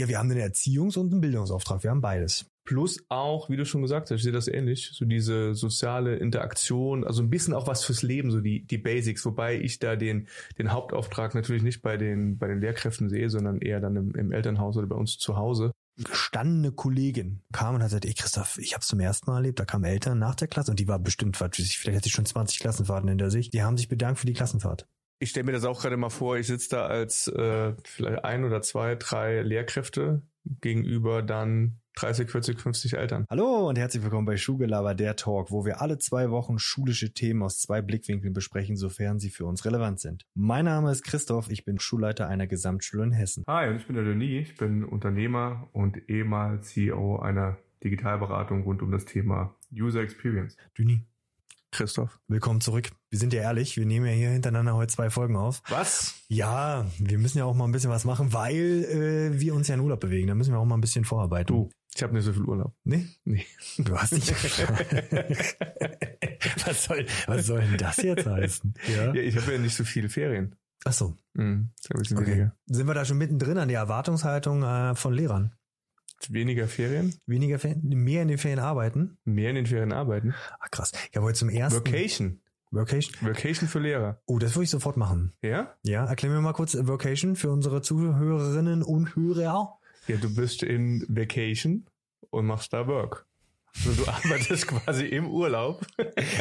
Ja, wir haben einen Erziehungs- und einen Bildungsauftrag. Wir haben beides. Plus auch, wie du schon gesagt hast, ich sehe das ähnlich, so diese soziale Interaktion, also ein bisschen auch was fürs Leben, so die, die Basics, wobei ich da den, den Hauptauftrag natürlich nicht bei den, bei den Lehrkräften sehe, sondern eher dann im, im Elternhaus oder bei uns zu Hause. Gestandene Kollegin kam und hat gesagt, ey Christoph, ich habe zum ersten Mal erlebt, da kamen Eltern nach der Klasse und die war bestimmt, ich, vielleicht hat sie schon 20 Klassenfahrten hinter sich, die haben sich bedankt für die Klassenfahrt. Ich stelle mir das auch gerade mal vor, ich sitze da als äh, vielleicht ein oder zwei, drei Lehrkräfte gegenüber dann 30, 40, 50 Eltern. Hallo und herzlich willkommen bei Schulgelaber, der Talk, wo wir alle zwei Wochen schulische Themen aus zwei Blickwinkeln besprechen, sofern sie für uns relevant sind. Mein Name ist Christoph, ich bin Schulleiter einer Gesamtschule in Hessen. Hi, und ich bin der Denis, ich bin Unternehmer und ehemals CEO einer Digitalberatung rund um das Thema User Experience. Düni, Christoph. willkommen zurück. Wir sind ja ehrlich, wir nehmen ja hier hintereinander heute zwei Folgen auf. Was? Ja, wir müssen ja auch mal ein bisschen was machen, weil äh, wir uns ja in Urlaub bewegen. Da müssen wir auch mal ein bisschen vorarbeiten. Du, ich habe nicht so viel Urlaub. Nee? Nee. Du hast nicht. was, soll, was soll denn das jetzt heißen? Ja. Ja, ich habe ja nicht so viele Ferien. Ach so. Mhm, Okay. weniger. Sind wir da schon mittendrin an der Erwartungshaltung äh, von Lehrern? Weniger Ferien, Weniger Ferien, mehr in den Ferien arbeiten? mehr in den Ferien arbeiten. Ach krass. Ich habe heute zum ersten Vocation. Vocation. Vocation für Lehrer. Oh, das würde ich sofort machen. Ja? Ja, erklär mir mal kurz äh, Vocation für unsere Zuhörerinnen und Hörer. Ja, du bist in Vacation und machst da Work. Also du arbeitest quasi im Urlaub.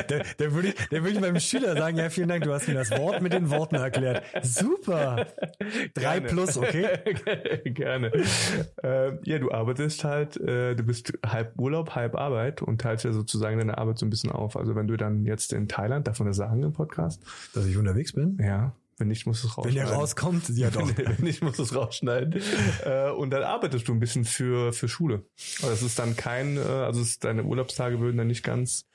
Da, da würde ich, da würde ich meinem Schüler sagen, ja, vielen Dank, du hast mir das Wort mit den Worten erklärt. Super. Drei Gerne. plus, okay? Gerne. Ähm, ja, du arbeitest halt, äh, du bist halb Urlaub, halb Arbeit und teilst ja sozusagen deine Arbeit so ein bisschen auf. Also wenn du dann jetzt in Thailand, man das sagen im Podcast? Dass ich unterwegs bin? Ja. Wenn nicht, musst du es Wenn rausschneiden. der rauskommt, ja doch. Wenn, wenn nicht, musst du es rausschneiden. Äh, und dann arbeitest du ein bisschen für, für Schule. Also es ist dann kein, äh, also es, deine Urlaubstage würden dann nicht ganz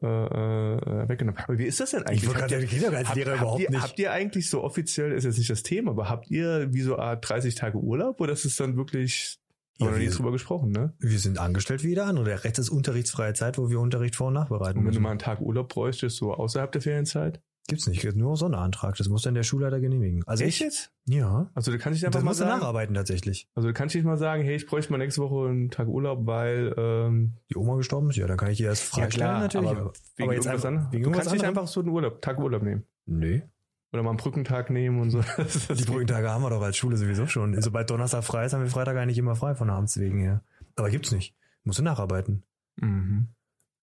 äh, äh, weggenommen. Aber wie ist das denn eigentlich? Ich wollte Habt gerade ihr- Habt, habt, überhaupt ihr, nicht. habt ihr eigentlich so offiziell, ist jetzt nicht das Thema, aber habt ihr wie so Art 30 Tage Urlaub oder ist es dann wirklich, haben Ja, wir noch nie drüber gesprochen, ne? Wir sind angestellt wie jeder andere. Der Rest ist unterrichtsfreie Zeit, wo wir Unterricht vor- und nachbereiten Und wenn du müssen. mal einen Tag Urlaub bräuchtest, so außerhalb der Ferienzeit? Gibt's nicht, nur Sonderantrag. Das muss dann der Schulleiter genehmigen. Also ich, jetzt? ja. Also du kannst dich einfach Das mal musst du sagen, nacharbeiten tatsächlich. also du kannst dich mal sagen, hey, ich bräuchte mal nächste Woche einen Tag Urlaub, weil ähm, Die Oma gestorben ist, ja, dann kann ich die erst freistellen natürlich. aber, wegen jetzt einfach, wegen Du kannst nicht einfach so einen Urlaub, Tag Urlaub nehmen. Nee. Oder mal einen Brückentag nehmen und so. Die Brückentage haben wir doch als Schule sowieso schon. Sobald Donnerstag frei ist, haben wir Freitag eigentlich immer frei von Abends wegen her. Aber gibt's nicht. Musst du nacharbeiten. Mhm.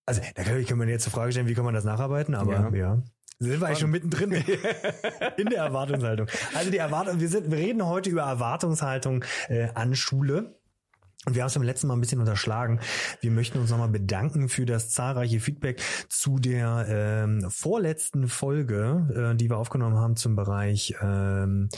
Also, da kann, kann man jetzt die Frage stellen, wie kann man das nacharbeiten, aber ja. Ja. Sind wir eigentlich schon mittendrin in der Erwartungshaltung. Also die Erwartung, wir sind, wir reden heute über Erwartungshaltung äh, an Schule. Und wir haben es beim letzten Mal ein bisschen unterschlagen. Wir möchten uns nochmal bedanken für das zahlreiche Feedback zu der ähm, vorletzten Folge, äh, die wir aufgenommen haben zum Bereich ähm,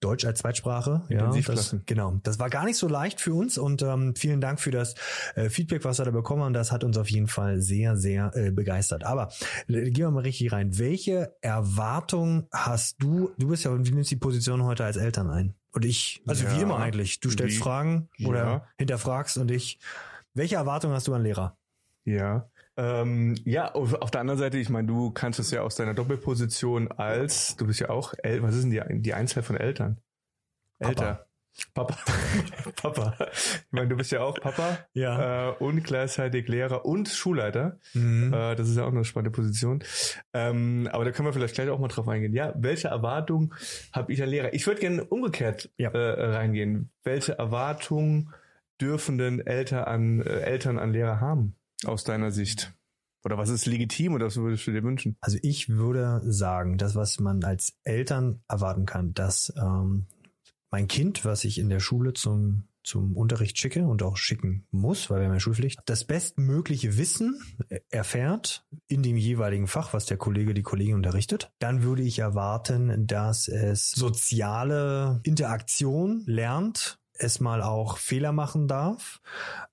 Deutsch als Zweitsprache. Ja, das, genau. Das war gar nicht so leicht für uns und ähm, vielen Dank für das äh, Feedback, was wir da bekommen haben. Das hat uns auf jeden Fall sehr, sehr äh, begeistert. Aber äh, gehen wir mal richtig rein. Welche Erwartung hast du? Du bist ja, du nimmst die Position heute als Eltern ein. Und ich, also wie Ja. immer eigentlich. Du stellst Wie? Fragen oder Ja. hinterfragst und ich. Welche Erwartung hast du an Lehrer? Ja. Ähm, ja, auf, auf der anderen Seite, ich meine, du kannst es ja aus deiner Doppelposition als, du bist ja auch, El was ist denn die, die Einzahl von Eltern? Papa. Papa. Papa. Ich meine, du bist ja auch Papa Ja. äh, und gleichzeitig Lehrer und Schulleiter. Mhm. Äh, das ist ja auch eine spannende Position. Ähm, aber da können wir vielleicht gleich auch mal drauf eingehen. Ja, welche Erwartung habe ich an Lehrer? Ich würde gerne umgekehrt Ja. äh, reingehen. Welche Erwartung dürfen denn Eltern an, äh, Eltern an Lehrer haben, aus deiner Sicht? Oder was ist legitim oder was würdest du dir wünschen? Also ich würde sagen, das, was man als Eltern erwarten kann, dass ähm, mein Kind, was ich in der Schule zum zum Unterricht schicke und auch schicken muss, weil wir haben ja Schulpflicht, das bestmögliche Wissen erfährt in dem jeweiligen Fach, was der Kollege, die Kollegin unterrichtet. Dann würde ich erwarten, dass es soziale Interaktion lernt, es mal auch Fehler machen darf,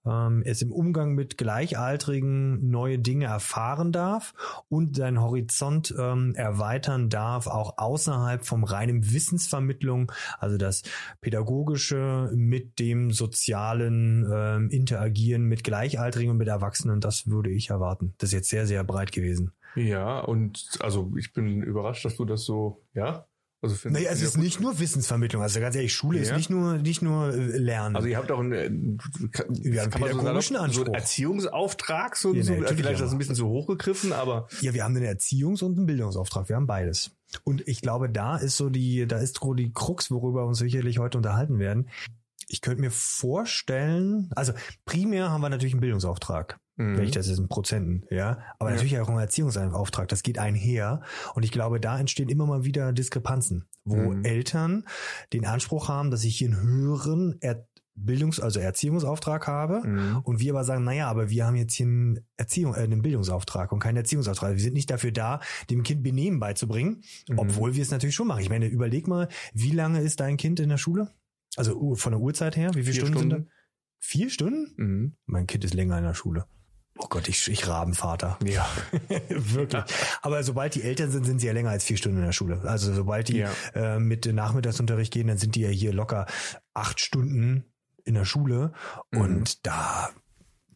ähm, es im Umgang mit Gleichaltrigen neue Dinge erfahren darf und seinen Horizont ähm, erweitern darf, auch außerhalb vom reinen Wissensvermittlung, also das Pädagogische mit dem sozialen ähm, Interagieren mit Gleichaltrigen und mit Erwachsenen, das würde ich erwarten. Das ist jetzt sehr, sehr breit gewesen. Ja, und also ich bin überrascht, dass du das so, ja. Also find, naja, es ist nicht nur Wissensvermittlung. Also ganz ehrlich, Schule ja. ist nicht nur nicht nur äh, Lernen. Also ihr habt auch einen, äh, kann, haben kann man so, pädagogischen sagen, so Anspruch. einen Erziehungsauftrag, so, Ja, so vielleicht ist das ein bisschen zu hochgegriffen, aber Ja, wir haben einen Erziehungs- und einen Bildungsauftrag. Wir haben beides. Und ich glaube, da ist so die, da ist so die Krux, worüber wir uns sicherlich heute unterhalten werden. Ich könnte mir vorstellen, also primär haben wir natürlich einen Bildungsauftrag. Mhm. Wenn ich das jetzt in Prozenten, ja. Aber Ja. natürlich auch einen Erziehungsauftrag. Das geht einher. Und ich glaube, da entstehen immer mal wieder Diskrepanzen, wo Mhm. Eltern den Anspruch haben, dass ich hier einen höheren er Bildungs-, also Erziehungsauftrag habe. Mhm. Und wir aber sagen, naja, aber wir haben jetzt hier einen Erziehung, äh, einen Bildungsauftrag und keinen Erziehungsauftrag. Wir sind nicht dafür da, dem Kind Benehmen beizubringen, Mhm. obwohl wir es natürlich schon machen. Ich meine, überleg mal, wie lange ist dein Kind in der Schule? Also uh, von der Uhrzeit her, wie viele Vier Stunden, sind Stunden. da? Vier Stunden? Mhm. Mein Kind ist länger in der Schule. Oh Gott, ich, ich Rabenvater. Ja. Wirklich. Aber sobald die Eltern sind, sind sie ja länger als vier Stunden in der Schule. Also sobald die Ja. äh, mit Nachmittagsunterricht gehen, dann sind die ja hier locker acht Stunden in der Schule. Mhm. Und da,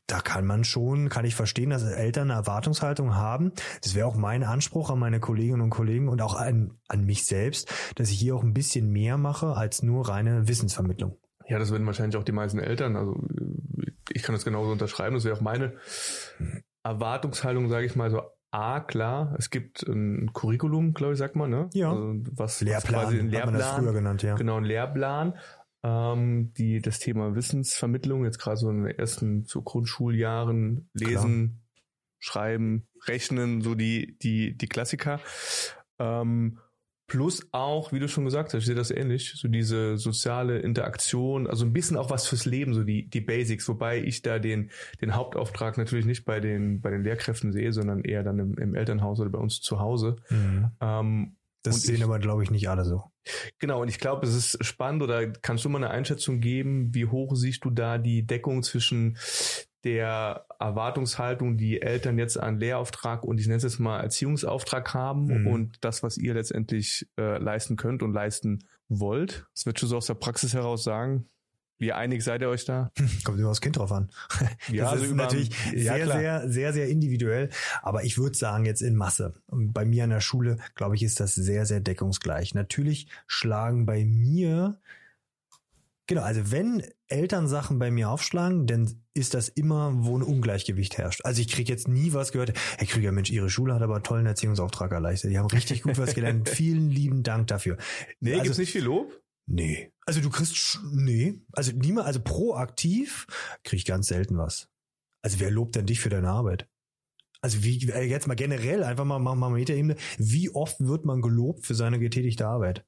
da kann man schon, kann ich verstehen, dass Eltern eine Erwartungshaltung haben. Das wäre auch mein Anspruch an meine Kolleginnen und Kollegen und auch an, an mich selbst, dass ich hier auch ein bisschen mehr mache als nur reine Wissensvermittlung. Ja, das werden wahrscheinlich auch die meisten Eltern. Also ich kann das genauso unterschreiben. Das wäre auch meine Erwartungshaltung, sage ich mal so. A, klar, es gibt ein Curriculum, glaube ich, sagt man, ne? Ja. Also was, Lehrplan, was quasi ein hat man das früher Lehrplan, genannt, ja. genau, ein Lehrplan, ähm, die das Thema Wissensvermittlung jetzt gerade so in den ersten so Grundschuljahren lesen, schreiben, rechnen, so die die die Klassiker. Ähm, plus auch, wie du schon gesagt hast, ich sehe das ähnlich, so diese soziale Interaktion, also ein bisschen auch was fürs Leben, so die die Basics, wobei ich da den den Hauptauftrag natürlich nicht bei den bei den Lehrkräften sehe, sondern eher dann im, im Elternhaus oder bei uns zu Hause. Mhm. Ähm, Das Und sehen ich- aber, glaube ich, nicht alle so. Genau, und ich glaube, es ist spannend oder kannst du mal eine Einschätzung geben, wie hoch siehst du da die Deckung zwischen der Erwartungshaltung, die Eltern jetzt an Lehrauftrag und ich nenne es jetzt mal Erziehungsauftrag haben Mhm. und das, was ihr letztendlich äh, leisten könnt und leisten wollt? Das wird schon so aus der Praxis heraus sagen. Wie einig seid ihr euch da? Kommt immer aufs Kind drauf an. das ist über- natürlich ja, sehr, klar. sehr, sehr, sehr individuell. Aber ich würde sagen, jetzt in Masse. Und bei mir an der Schule, glaube ich, ist das sehr, sehr deckungsgleich. Natürlich schlagen bei mir, genau, also wenn Eltern Sachen bei mir aufschlagen, dann ist das immer, wo ein Ungleichgewicht herrscht. Also ich kriege jetzt nie was gehört, Herr Krüger, Mensch, Ihre Schule hat aber einen tollen Erziehungsauftrag erleichtert. Die haben richtig gut was gelernt. Vielen lieben Dank dafür. Nee, also, gibt's nicht viel Lob? Nee. Also du kriegst, nee. Also niemand, also proaktiv krieg ich ganz selten was. Also wer lobt denn dich für deine Arbeit? Also wie, äh, jetzt mal generell, einfach mal, mal, mal Metaebene, wie oft wird man gelobt für seine getätigte Arbeit?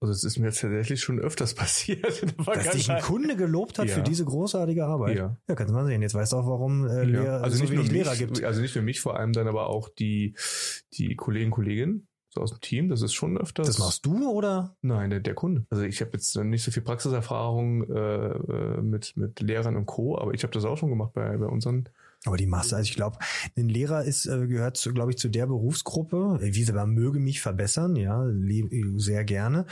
Also es ist mir jetzt tatsächlich schon öfters passiert. Dass dich ein. Kunde gelobt hat Ja. für diese großartige Arbeit? Ja. Ja, kannst du mal sehen. Jetzt weißt du auch, warum äh, Ja, Lehrer, also so nicht nur mich, Lehrer gibt. also nicht nur mich, vor allem dann aber auch die, die Kollegen, Kolleginnen so aus dem Team. Das ist schon öfters. Das machst du oder? Nein, der, der Kunde. Also ich habe jetzt nicht so viel Praxiserfahrung äh, äh, mit, mit Lehrern und Co., aber ich habe das auch schon gemacht bei, bei unseren. Aber die Masse, also ich glaube, ein Lehrer ist, äh, gehört, glaube ich, zu der Berufsgruppe, äh, wie sie man möge mich verbessern, ja, lieb- sehr gerne.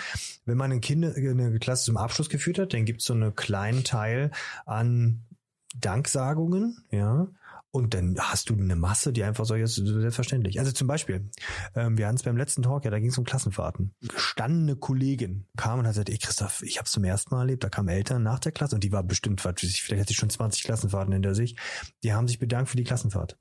Wenn man ein Kind, eine Klasse zum Abschluss geführt hat, dann gibt es so einen kleinen Teil an Danksagungen, ja. Und dann hast du eine Masse, die einfach so jetzt selbstverständlich. Also zum Beispiel, ähm, wir hatten es beim letzten Talk, ja, da ging es um Klassenfahrten. Gestandene Kollegin kam und hat gesagt, ey Christoph, ich habe zum ersten Mal erlebt, da kamen Eltern nach der Klasse und die war bestimmt, vielleicht hat sie schon 20 Klassenfahrten hinter sich. Die haben sich bedankt für die Klassenfahrt.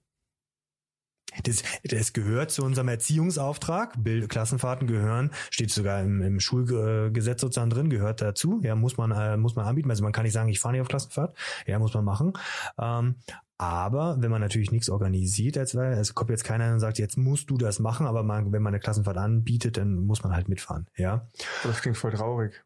Das, das gehört zu unserem Erziehungsauftrag. Bild, Klassenfahrten gehören, steht sogar im, im Schulgesetz sozusagen drin, gehört dazu. Ja, muss man, äh, muss man anbieten. Also man kann nicht sagen, ich fahre nicht auf Klassenfahrt. Ja, muss man machen. Ähm, aber wenn man natürlich nichts organisiert, als also kommt jetzt keiner und sagt, jetzt musst du das machen, aber man, wenn man eine Klassenfahrt anbietet, dann muss man halt mitfahren. Ja, Das klingt voll traurig.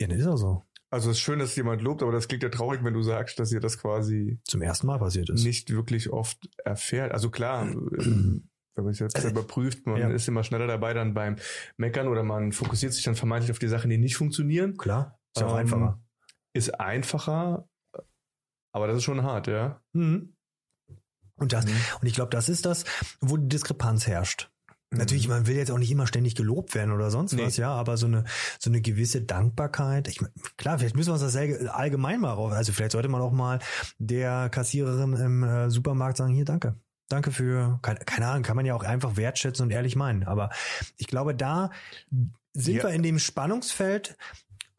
ja das ist auch so. Also es ist schön, dass jemand lobt, aber das klingt ja traurig, wenn du sagst, dass ihr das quasi Zum ersten Mal passiert ist. nicht wirklich oft erfährt. Also klar, ähm, wenn man es jetzt Also, überprüft, man ja. ist immer schneller dabei dann beim Meckern oder man fokussiert sich dann vermeintlich auf die Sachen, die nicht funktionieren. Klar, ist ja auch Ähm, einfacher. Ist einfacher, aber das ist schon hart, ja. Mhm. Und das, Mhm. und ich glaube, das ist das, wo die Diskrepanz herrscht. Natürlich, Mhm. man will jetzt auch nicht immer ständig gelobt werden oder sonst Nee. was, ja, aber so eine, so eine gewisse Dankbarkeit. Ich mein, klar, vielleicht müssen wir uns das allgemein mal rauf. Also vielleicht sollte man auch mal der Kassiererin im äh, Supermarkt sagen, hier, danke. danke für, keine, keine Ahnung, kann man ja auch einfach wertschätzen und ehrlich meinen. Aber ich glaube, da sind Ja. wir in dem Spannungsfeld,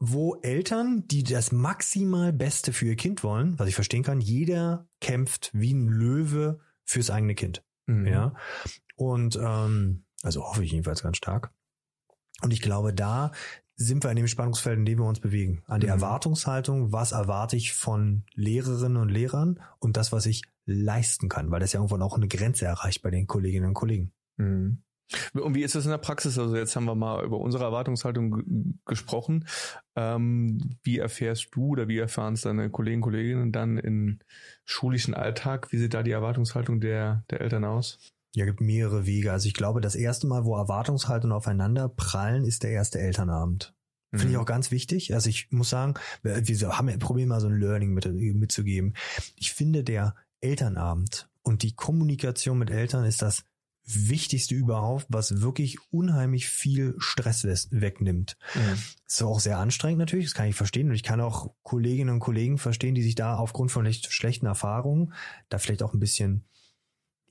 wo Eltern, die das maximal Beste für ihr Kind wollen, was ich verstehen kann, jeder kämpft wie ein Löwe fürs eigene Kind. Mhm. Ja. Und ähm, also hoffe ich jedenfalls ganz stark. Und ich glaube, da sind wir in dem Spannungsfeld, in dem wir uns bewegen. An der Mhm. Erwartungshaltung, was erwarte ich von Lehrerinnen und Lehrern und das, was ich leisten kann, weil das ja irgendwann auch eine Grenze erreicht bei den Kolleginnen und Kollegen. Mhm. Und wie ist das in der Praxis? Also jetzt haben wir mal über unsere Erwartungshaltung gesprochen. Ähm, wie erfährst du oder wie erfahren es deine Kollegen, Kolleginnen dann im schulischen Alltag? Wie sieht da die Erwartungshaltung der, der Eltern aus? Ja, gibt mehrere Wege. Also ich glaube, das erste Mal, wo Erwartungshaltungen aufeinander prallen, ist der erste Elternabend. Finde Mhm. ich auch ganz wichtig. Also ich muss sagen, wir wir haben ja probieren mal so ein Learning mit, mitzugeben. Ich finde, der Elternabend und die Kommunikation mit Eltern ist das Wichtigste überhaupt, was wirklich unheimlich viel Stress wegnimmt. Mhm. Ist auch sehr anstrengend natürlich, das kann ich verstehen. Und ich kann auch Kolleginnen und Kollegen verstehen, die sich da aufgrund von echt schlechten Erfahrungen da vielleicht auch ein bisschen,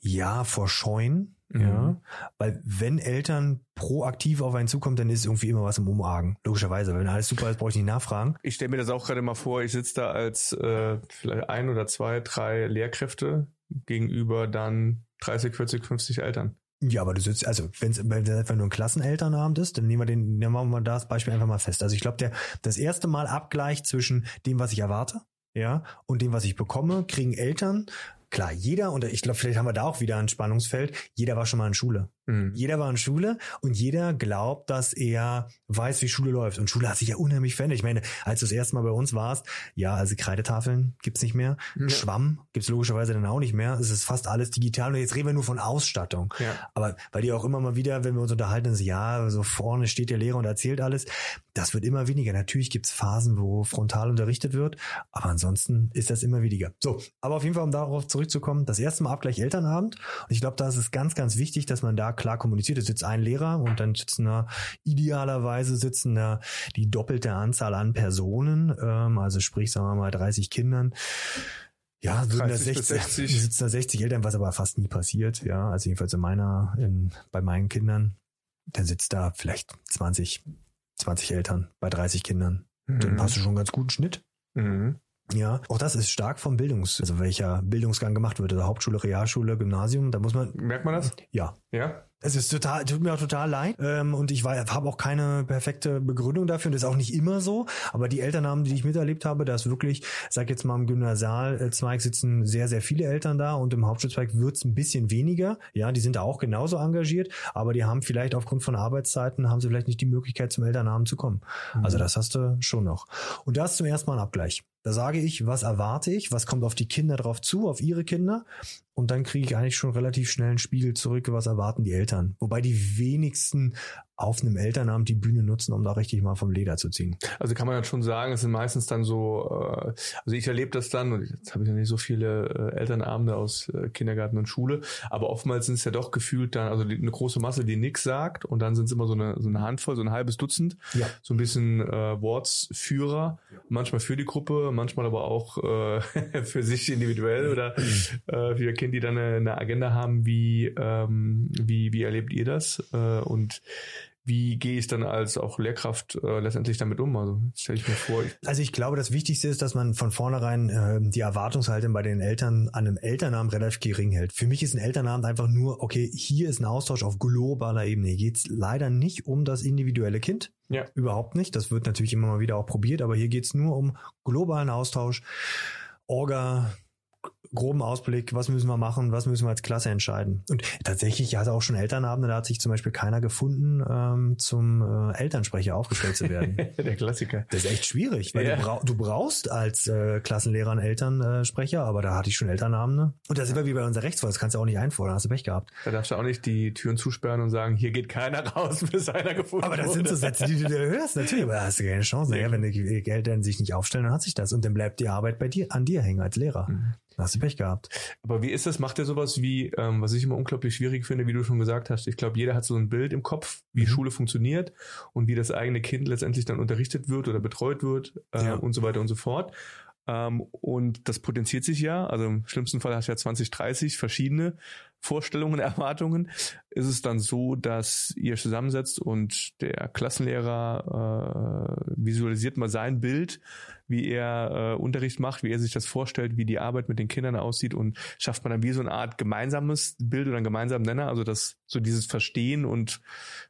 ja, vorscheuen. Mhm. Ja, weil wenn Eltern proaktiv auf einen zukommen, dann ist irgendwie immer was im Umargen. Logischerweise, wenn alles super ist, brauche ich nicht nachfragen. Ich stelle mir das auch gerade mal vor, ich sitze da als äh, vielleicht ein oder zwei, drei Lehrkräfte gegenüber dann 30, 40, 50 Eltern. Ja, aber du sitzt, also wenn es einfach nur ein Klassenelternabend ist, dann nehmen wir den, dann machen wir das Beispiel einfach mal fest. Also ich glaube, der das erste Mal Abgleich zwischen dem, was ich erwarte, ja, und dem, was ich bekomme, kriegen Eltern. Klar, jeder, und ich glaube, vielleicht haben wir da auch wieder ein Spannungsfeld, jeder war schon mal in Schule. Mhm. Jeder war in Schule und jeder glaubt, dass er weiß, wie Schule läuft. Und Schule hat sich ja unheimlich verändert. Ich meine, als du das erste Mal bei uns warst, ja, also Kreidetafeln gibt's nicht mehr. Ja. Schwamm gibt's logischerweise dann auch nicht mehr. Es ist fast alles digital. Und jetzt reden wir nur von Ausstattung. Ja. Aber weil die auch immer mal wieder, wenn wir uns unterhalten, so, ja, so vorne steht der Lehrer und erzählt alles. Das wird immer weniger. Natürlich gibt's Phasen, wo frontal unterrichtet wird, aber ansonsten ist das immer weniger. So, aber auf jeden Fall, um darauf zurückzukommen, das erste Mal Abgleich Elternabend. Und ich glaube, da ist es ganz, ganz wichtig, dass man da klar kommuniziert. Es sitzt ein Lehrer und dann sitzen da idealerweise sitzen da die doppelte Anzahl an Personen, ähm, also sprich, sagen wir mal, 30 Kindern. Ja, würden da 30 bis 60, 60. sitzen da 60 Eltern, was aber fast nie passiert, ja. Also jedenfalls in meiner, in, bei meinen Kindern, dann sitzt da vielleicht 20, 20 Eltern bei 30 Kindern. Dann Mhm. hast du schon einen ganz guten Schnitt. Mhm. Ja, auch das ist stark vom Bildungs, also welcher Bildungsgang gemacht wird, also Hauptschule, Realschule, Gymnasium, da muss man, Merkt man das? ja, Ja. Es ist total, tut mir auch total leid. Ähm, und ich habe auch keine perfekte Begründung dafür. Und das ist auch nicht immer so. Aber die Elternnamen, die ich miterlebt habe, da ist wirklich, sag jetzt mal, im Gymnasialzweig sitzen sehr, sehr viele Eltern da und im Hauptschulzweig wird's ein bisschen weniger. Ja, die sind da auch genauso engagiert, aber die haben vielleicht aufgrund von Arbeitszeiten, haben sie vielleicht nicht die Möglichkeit, zum Elternnamen zu kommen. Also das hast du schon noch. Und da ist zum ersten Mal ein Abgleich. Da sage ich, was erwarte ich, was kommt auf die Kinder drauf zu, auf ihre Kinder. Und dann kriege ich eigentlich schon relativ schnell einen Spiegel zurück, was erwarten die Eltern. Wobei die wenigsten auf einem Elternabend die Bühne nutzen, um da richtig mal vom Leder zu ziehen. Also kann man dann schon sagen, es sind meistens dann so, äh, also ich erlebe das dann, und jetzt habe ich ja nicht so viele äh, Elternabende aus äh, Kindergarten und Schule, aber oftmals sind es ja doch gefühlt dann, also eine große Masse, die nix sagt, und dann sind es immer so eine, so eine Handvoll, so ein halbes Dutzend, Ja. so ein bisschen äh, Wortsführer, manchmal für die Gruppe, manchmal aber auch äh, für sich individuell oder äh, für ihr Kind, die dann eine, eine Agenda haben, wie, ähm, wie, wie erlebt ihr das? Äh, und wie gehe ich dann als auch Lehrkraft äh, letztendlich damit um? Also stelle ich mir vor, ich, Also ich glaube, das Wichtigste ist, dass man von vornherein äh, die Erwartungshaltung bei den Eltern an einem Elternabend relativ gering hält. Für mich ist ein Elternabend einfach nur, okay, hier ist ein Austausch auf globaler Ebene. Hier geht's leider nicht um das individuelle Kind. Ja. Überhaupt nicht. Das wird natürlich immer mal wieder auch probiert, aber hier geht's nur um globalen Austausch, Orga, groben Ausblick, was müssen wir machen, was müssen wir als Klasse entscheiden. Und tatsächlich, ich hatte auch schon Elternabende, da hat sich zum Beispiel keiner gefunden, ähm, zum äh, Elternsprecher aufgestellt zu werden. der Klassiker. Das ist echt schwierig, weil Ja. du, brau du brauchst als äh, Klassenlehrer einen Elternsprecher, aber da hatte ich schon Elternabende. Und da sind wir wie bei unserer Rechtswahl, das kannst du auch nicht einfordern, hast du Pech gehabt. Da darfst du auch nicht die Türen zusperren und sagen, hier geht keiner raus, bis einer gefunden Aber das wurde. sind so Sätze, die du dir hörst, natürlich, aber da hast du keine Chance. Naja, wenn die Eltern sich nicht aufstellen, dann hat sich das. Und dann bleibt die Arbeit bei dir, an dir hängen als Lehrer. Mhm. Da hast du Pech gehabt. Aber wie ist das? Macht er sowas wie, ähm, was ich immer unglaublich schwierig finde, wie du schon gesagt hast? Ich glaube, jeder hat so ein Bild im Kopf, wie Mhm. Schule funktioniert und wie das eigene Kind letztendlich dann unterrichtet wird oder betreut wird äh, Ja. und so weiter und so fort. Ähm, und das potenziert sich ja. Also im schlimmsten Fall hast du ja 20, 30 verschiedene Vorstellungen, Erwartungen. Ist es dann so, dass ihr zusammensetzt und der Klassenlehrer äh, visualisiert mal sein Bild, wie er äh, Unterricht macht, wie er sich das vorstellt, wie die Arbeit mit den Kindern aussieht und schafft man dann wie so eine Art gemeinsames Bild oder einen gemeinsamen Nenner, also das so dieses Verstehen und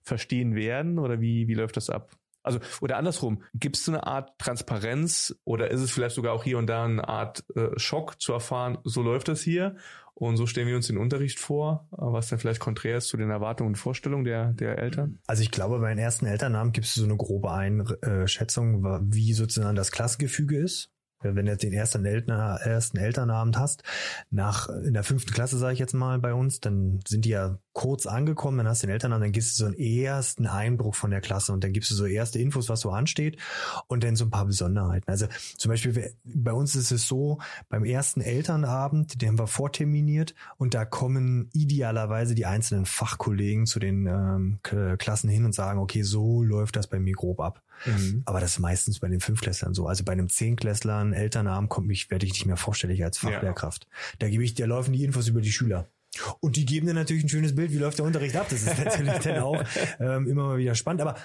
Verstehen werden oder wie wie läuft das ab? Also, oder andersrum, gibt es eine Art Transparenz oder ist es vielleicht sogar auch hier und da eine Art äh, Schock zu erfahren, so läuft das hier und so stellen wir uns den Unterricht vor, was dann vielleicht konträr ist zu den Erwartungen und Vorstellungen der, der Eltern? Also ich glaube, bei den ersten Elternnamen gibt es so eine grobe Einschätzung, wie sozusagen das Klassengefüge ist. Wenn du jetzt den ersten, Eltern, ersten Elternabend hast, nach in der fünften Klasse sage ich jetzt mal bei uns, dann sind die ja kurz angekommen, dann hast du den Elternabend, dann gibst du so einen ersten Eindruck von der Klasse und dann gibst du so erste Infos, was so ansteht und dann so ein paar Besonderheiten. Also zum Beispiel bei uns ist es so, beim ersten Elternabend, den haben wir vorterminiert und da kommen idealerweise die einzelnen Fachkollegen zu den ähm, Klassen hin und sagen, okay, so läuft das bei mir grob ab. Mhm. Aber das ist meistens bei den Fünfklässlern so. Also bei einem Zehnklässler, Elternabend kommt mich, werde ich nicht mehr vorstellig als Fachlehrkraft. Ja. Da gebe ich, da laufen die Infos über die Schüler. Und die geben dann natürlich ein schönes Bild, wie läuft der Unterricht ab. Das ist natürlich dann auch ähm, immer mal wieder spannend. Aber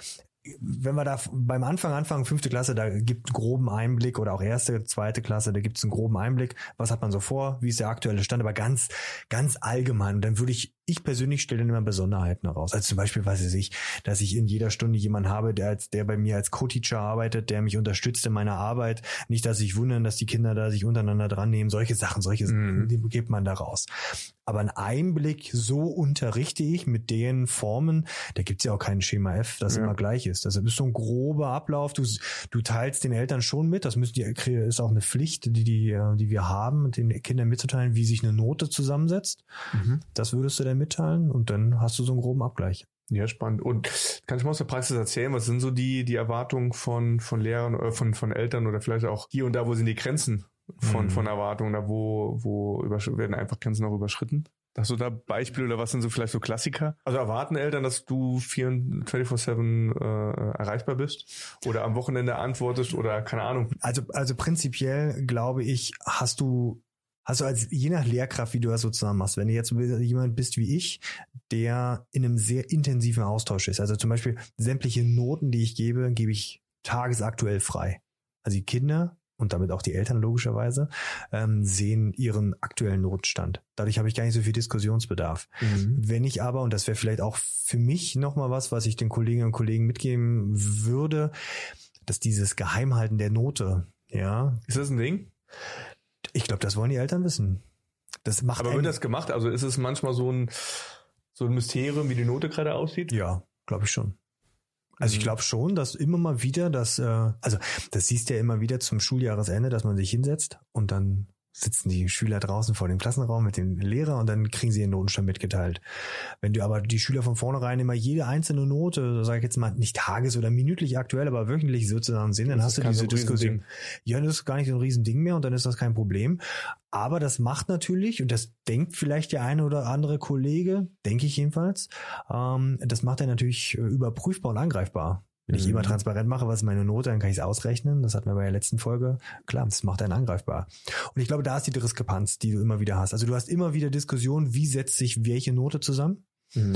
wenn wir da beim Anfang anfangen, fünfte Klasse, da gibt groben Einblick oder auch erste, zweite Klasse, da gibt es einen groben Einblick. Was hat man so vor? Wie ist der aktuelle Stand? Aber ganz, ganz allgemein. Und dann würde ich ich persönlich stelle dann immer Besonderheiten heraus. Also zum Beispiel weiß ich, dass ich in jeder Stunde jemanden habe, der als, der bei mir als Co-Teacher arbeitet, der mich unterstützt in meiner Arbeit. Nicht, dass sich wundern, dass die Kinder da sich untereinander dran nehmen. Solche Sachen, solche mhm. die gibt man da raus. Aber ein Einblick, so unterrichte ich mit den Formen, da gibt's ja auch kein Schema F, das ja. immer gleich ist. Das ist so ein grober Ablauf. Du, du teilst den Eltern schon mit, das müssen die, ist auch eine Pflicht, die, die, die wir haben, den Kindern mitzuteilen, wie sich eine Note zusammensetzt. Mhm. Das würdest du dann mitteilen und dann hast du so einen groben Abgleich. Ja, spannend. Und kann ich mal aus der Praxis erzählen, was sind so die, die Erwartungen von, von Lehrern oder von, von Eltern oder vielleicht auch hier und da, wo sind die Grenzen von, mhm. von Erwartungen, da wo, wo werden einfach Grenzen noch überschritten? Hast du da Beispiele oder was sind so vielleicht so Klassiker? Also erwarten Eltern, dass du 24-7 äh, erreichbar bist oder am Wochenende antwortest oder keine Ahnung? Also, also prinzipiell glaube ich, hast du also als je nach Lehrkraft, wie du das sozusagen machst, wenn du jetzt jemand bist wie ich, der in einem sehr intensiven Austausch ist. Also zum Beispiel sämtliche Noten, die ich gebe, gebe ich tagesaktuell frei. Also die Kinder und damit auch die Eltern logischerweise ähm, sehen ihren aktuellen Notstand. Dadurch habe ich gar nicht so viel Diskussionsbedarf. Mhm. Wenn ich aber, und das wäre vielleicht auch für mich nochmal was, was ich den Kolleginnen und Kollegen mitgeben würde, dass dieses Geheimhalten der Note, ja. Ist das ein Ding? Ich glaube, das wollen die Eltern wissen. Das macht Aber wird das gemacht? Also ist es manchmal so ein, so ein Mysterium, wie die Note gerade aussieht? Ja, glaube ich schon. Also ich mhm. glaube schon, dass immer mal wieder das, äh, also das siehst du ja immer wieder zum Schuljahresende, dass man sich hinsetzt und dann sitzen die Schüler draußen vor dem Klassenraum mit dem Lehrer und dann kriegen sie ihren Notenstand mitgeteilt. Wenn du aber die Schüler von vornherein immer jede einzelne Note, sage ich jetzt mal, nicht tages- oder minütlich aktuell, aber wöchentlich sozusagen sehen, dann hast du diese Diskussion. Ja, das ist gar nicht so ein Riesending mehr und dann ist das kein Problem. Aber das macht natürlich, und das denkt vielleicht der eine oder andere Kollege, denke ich jedenfalls, ähm, das macht er natürlich äh, überprüfbar und angreifbar. Wenn ich immer mhm. transparent mache, was ist meine Note, dann kann ich es ausrechnen. Das hatten wir bei der letzten Folge. Klar, das macht einen angreifbar. Und ich glaube, da ist die Diskrepanz, die du immer wieder hast. Also du hast immer wieder Diskussionen, wie setzt sich welche Note zusammen. Mhm.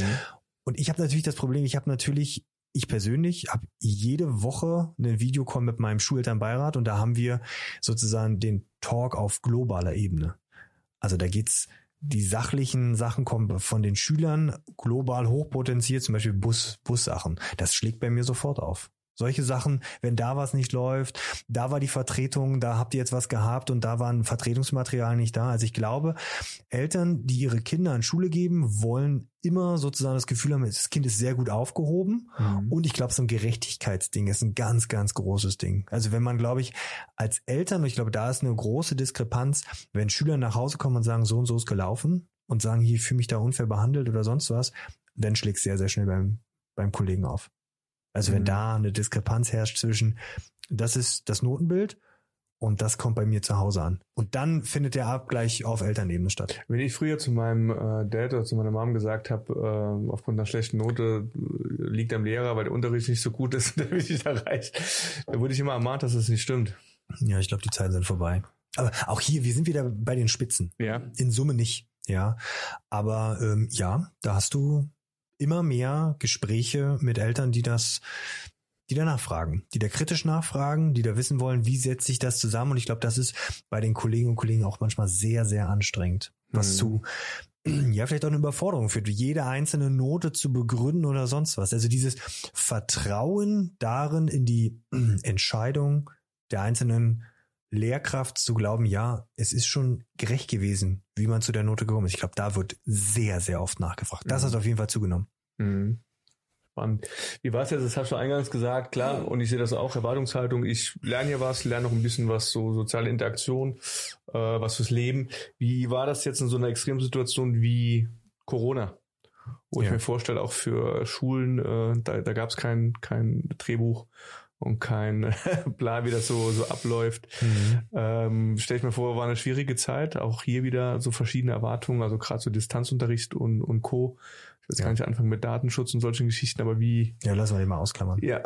Und ich habe natürlich das Problem, ich habe natürlich, ich persönlich habe jede Woche einen Videocall mit meinem Schulelternbeirat und da haben wir sozusagen den Talk auf globaler Ebene. Also da geht's die sachlichen Sachen kommen von den Schülern global hochpotenziert, zum Beispiel Bus, Bussachen. Das schlägt bei mir sofort auf. Solche Sachen, wenn da was nicht läuft, da war die Vertretung, da habt ihr jetzt was gehabt und da war ein Vertretungsmaterial nicht da. Also ich glaube, Eltern, die ihre Kinder an Schule geben, wollen immer sozusagen das Gefühl haben, das Kind ist sehr gut aufgehoben. Mhm. Und ich glaube, so ein Gerechtigkeitsding ist ein ganz, ganz großes Ding. Also wenn man, glaube ich, als Eltern, und ich glaube, da ist eine große Diskrepanz, wenn Schüler nach Hause kommen und sagen, so und so ist gelaufen und sagen, hier, ich fühle mich da unfair behandelt oder sonst was, dann schlägt es sehr, sehr schnell beim, beim Kollegen auf. Also wenn mhm. da eine Diskrepanz herrscht zwischen, das ist das Notenbild und das kommt bei mir zu Hause an. Und dann findet der Abgleich auf Elternebene statt. Wenn ich früher zu meinem äh, Dad oder zu meiner Mom gesagt habe, äh, aufgrund einer schlechten Note äh, liegt am Lehrer, weil der Unterricht nicht so gut ist, der mich nicht erreicht, dann wurde ich immer ermahnt, dass das nicht stimmt. Ja, ich glaube, die Zeiten sind vorbei. Aber auch hier, wir sind wieder bei den Spitzen. Ja. In Summe nicht, ja. Aber ähm, ja, da hast du immer mehr Gespräche mit Eltern, die das, die da nachfragen, die da kritisch nachfragen, die da wissen wollen, wie setzt sich das zusammen. Und ich glaube, das ist bei den Kolleginnen und Kollegen auch manchmal sehr, sehr anstrengend, was Mhm. zu ja, vielleicht auch eine Überforderung führt, jede einzelne Note zu begründen oder sonst was. Also dieses Vertrauen darin in die Entscheidung der einzelnen Lehrkraft zu glauben, ja, es ist schon gerecht gewesen, wie man zu der Note gekommen ist. Ich glaube, da wird sehr, sehr oft nachgefragt. Das Mhm. hat auf jeden Fall zugenommen. Mhm. Spannend. Wie war es jetzt? Das hast du eingangs gesagt, klar, und ich sehe das auch, Erwartungshaltung. Ich lerne hier was, lerne noch ein bisschen was, so soziale Interaktion, äh, was fürs Leben. Wie war das jetzt in so einer Extremsituation wie Corona? Wo ich Ja. mir vorstelle, auch für Schulen, äh, da, da gab es kein, kein Drehbuch und kein Plan, wie das so, so abläuft. Ähm, Stelle ich mir vor, war eine schwierige Zeit. Auch hier wieder so verschiedene Erwartungen, also gerade so Distanzunterricht und, und Co. Ich weiß Ja. gar nicht anfangen mit Datenschutz und solchen Geschichten, aber wie, Ja, lassen wir den mal ausklammern. ja,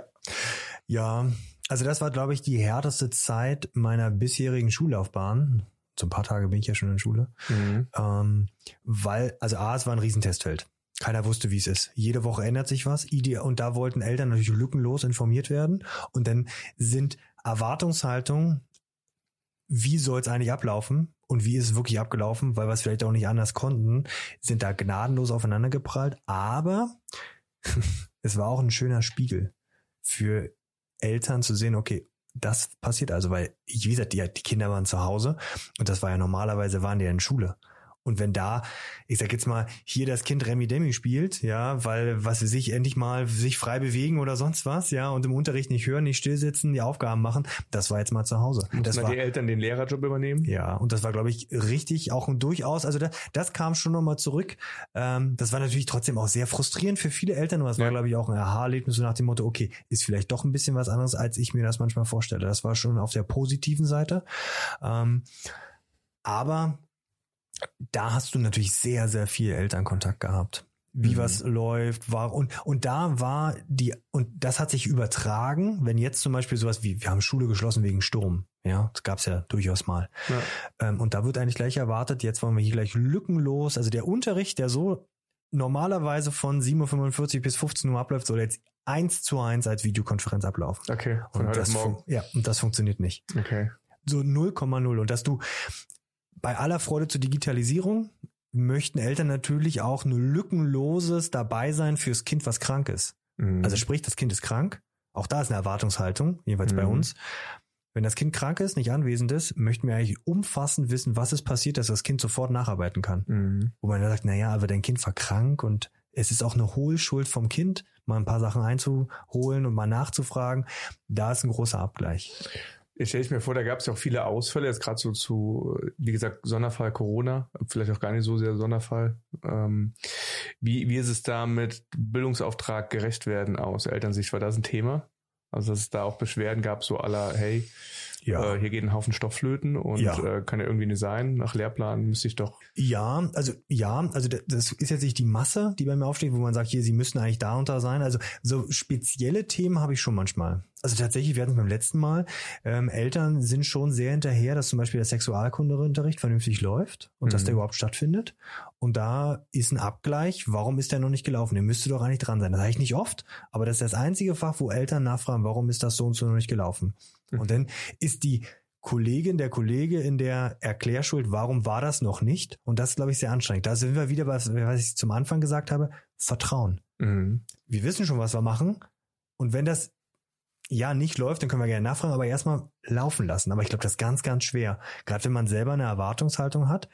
Ja, also das war, glaube ich, die härteste Zeit meiner bisherigen Schullaufbahn. So ein paar Tage bin ich ja schon in Schule. mhm. Ähm, weil, also A, es war ein Riesentestfeld. Keiner wusste, wie es ist. Jede Woche ändert sich was. Und da wollten Eltern natürlich lückenlos informiert werden. Und dann sind Erwartungshaltungen, wie soll es eigentlich ablaufen und wie ist es wirklich abgelaufen, weil wir es vielleicht auch nicht anders konnten, sind da gnadenlos aufeinander geprallt. Aber es war auch ein schöner Spiegel für Eltern zu sehen, okay, das passiert also, weil, wie gesagt, die, die Kinder waren zu Hause und das war ja normalerweise, waren die ja in Schule. Und wenn da, ich sag jetzt mal, hier das Kind Remi Demi spielt, ja, weil was sie sich endlich mal sich frei bewegen oder sonst was, ja, und im Unterricht nicht hören, nicht stillsitzen, die Aufgaben machen, das war jetzt mal zu Hause. Mussten Das war, die Eltern den Lehrerjob übernehmen? ja, und das war, glaube ich, richtig auch ein durchaus, also das, das kam schon nochmal zurück. Ähm, das war natürlich trotzdem auch sehr frustrierend für viele Eltern, aber es war, Ja. glaube ich, auch ein Aha-Erlebnis so nach dem Motto, okay, ist vielleicht doch ein bisschen was anderes, als ich mir das manchmal vorstelle. Das war schon auf der positiven Seite. Ähm, aber da hast du natürlich sehr, sehr viel Elternkontakt gehabt. Wie Mhm. was läuft, war und und da war die und das hat sich übertragen, wenn jetzt zum Beispiel sowas wie wir haben Schule geschlossen wegen Sturm, ja, das gab's ja durchaus mal. Ja. Ähm, und da wird eigentlich gleich erwartet, jetzt wollen wir hier gleich lückenlos, also der Unterricht, der so normalerweise von 7.45 Uhr bis 15 Uhr abläuft, soll jetzt eins zu eins als Videokonferenz ablaufen. Okay, von Und heute das, morgen. ja, und das funktioniert nicht. Okay. So 0,0. Und dass du bei aller Freude zur Digitalisierung möchten Eltern natürlich auch ein lückenloses Dabeisein fürs Kind, was krank ist. Mhm. Also sprich, das Kind ist krank. Auch da ist eine Erwartungshaltung, jeweils bei Mhm. uns. Wenn das Kind krank ist, nicht anwesend ist, möchten wir eigentlich umfassend wissen, was ist passiert, dass das Kind sofort nacharbeiten kann. mhm. Wo man dann sagt, naja, aber dein Kind war krank und es ist auch eine Hohlschuld vom Kind, mal ein paar Sachen einzuholen und mal nachzufragen. Da ist ein großer Abgleich. Jetzt stelle ich mir vor, da gab es ja auch viele Ausfälle, jetzt gerade so zu, wie gesagt, Sonderfall Corona, vielleicht auch gar nicht so sehr Sonderfall. Ähm, wie, wie ist es da mit Bildungsauftrag gerecht werden aus Elternsicht? War das ein Thema? Also dass es da auch Beschwerden gab, so aller, hey, äh, hier geht ein Haufen Stoff flöten und Ja. äh, kann ja irgendwie nicht sein. Nach Lehrplan müsste ich doch. Ja, also ja, also da- das ist jetzt nicht die Masse, die bei mir aufsteht, wo man sagt, hier, sie müssen eigentlich da und da sein. Also so spezielle Themen habe ich schon manchmal. Also tatsächlich, wir hatten es beim letzten Mal, ähm, Eltern sind schon sehr hinterher, dass zum Beispiel der Sexualkundeunterricht vernünftig läuft und dass Mhm. der überhaupt stattfindet. Und da ist ein Abgleich, warum ist der noch nicht gelaufen? Der müsste doch eigentlich dran sein. Das sage ich nicht oft, aber das ist das einzige Fach, wo Eltern nachfragen, warum ist das so und so noch nicht gelaufen? Mhm. Und dann ist die Kollegin, der Kollege in der Erklärschuld, warum war das noch nicht? Und das ist, glaube ich, sehr anstrengend. Da sind wir wieder bei, was ich zum Anfang gesagt habe, Vertrauen. Mhm. Wir wissen schon, was wir machen. Und wenn das ja nicht läuft, dann können wir gerne nachfragen, aber erstmal laufen lassen. Aber ich glaube, das ist ganz, ganz schwer. Gerade wenn man selber eine Erwartungshaltung hat.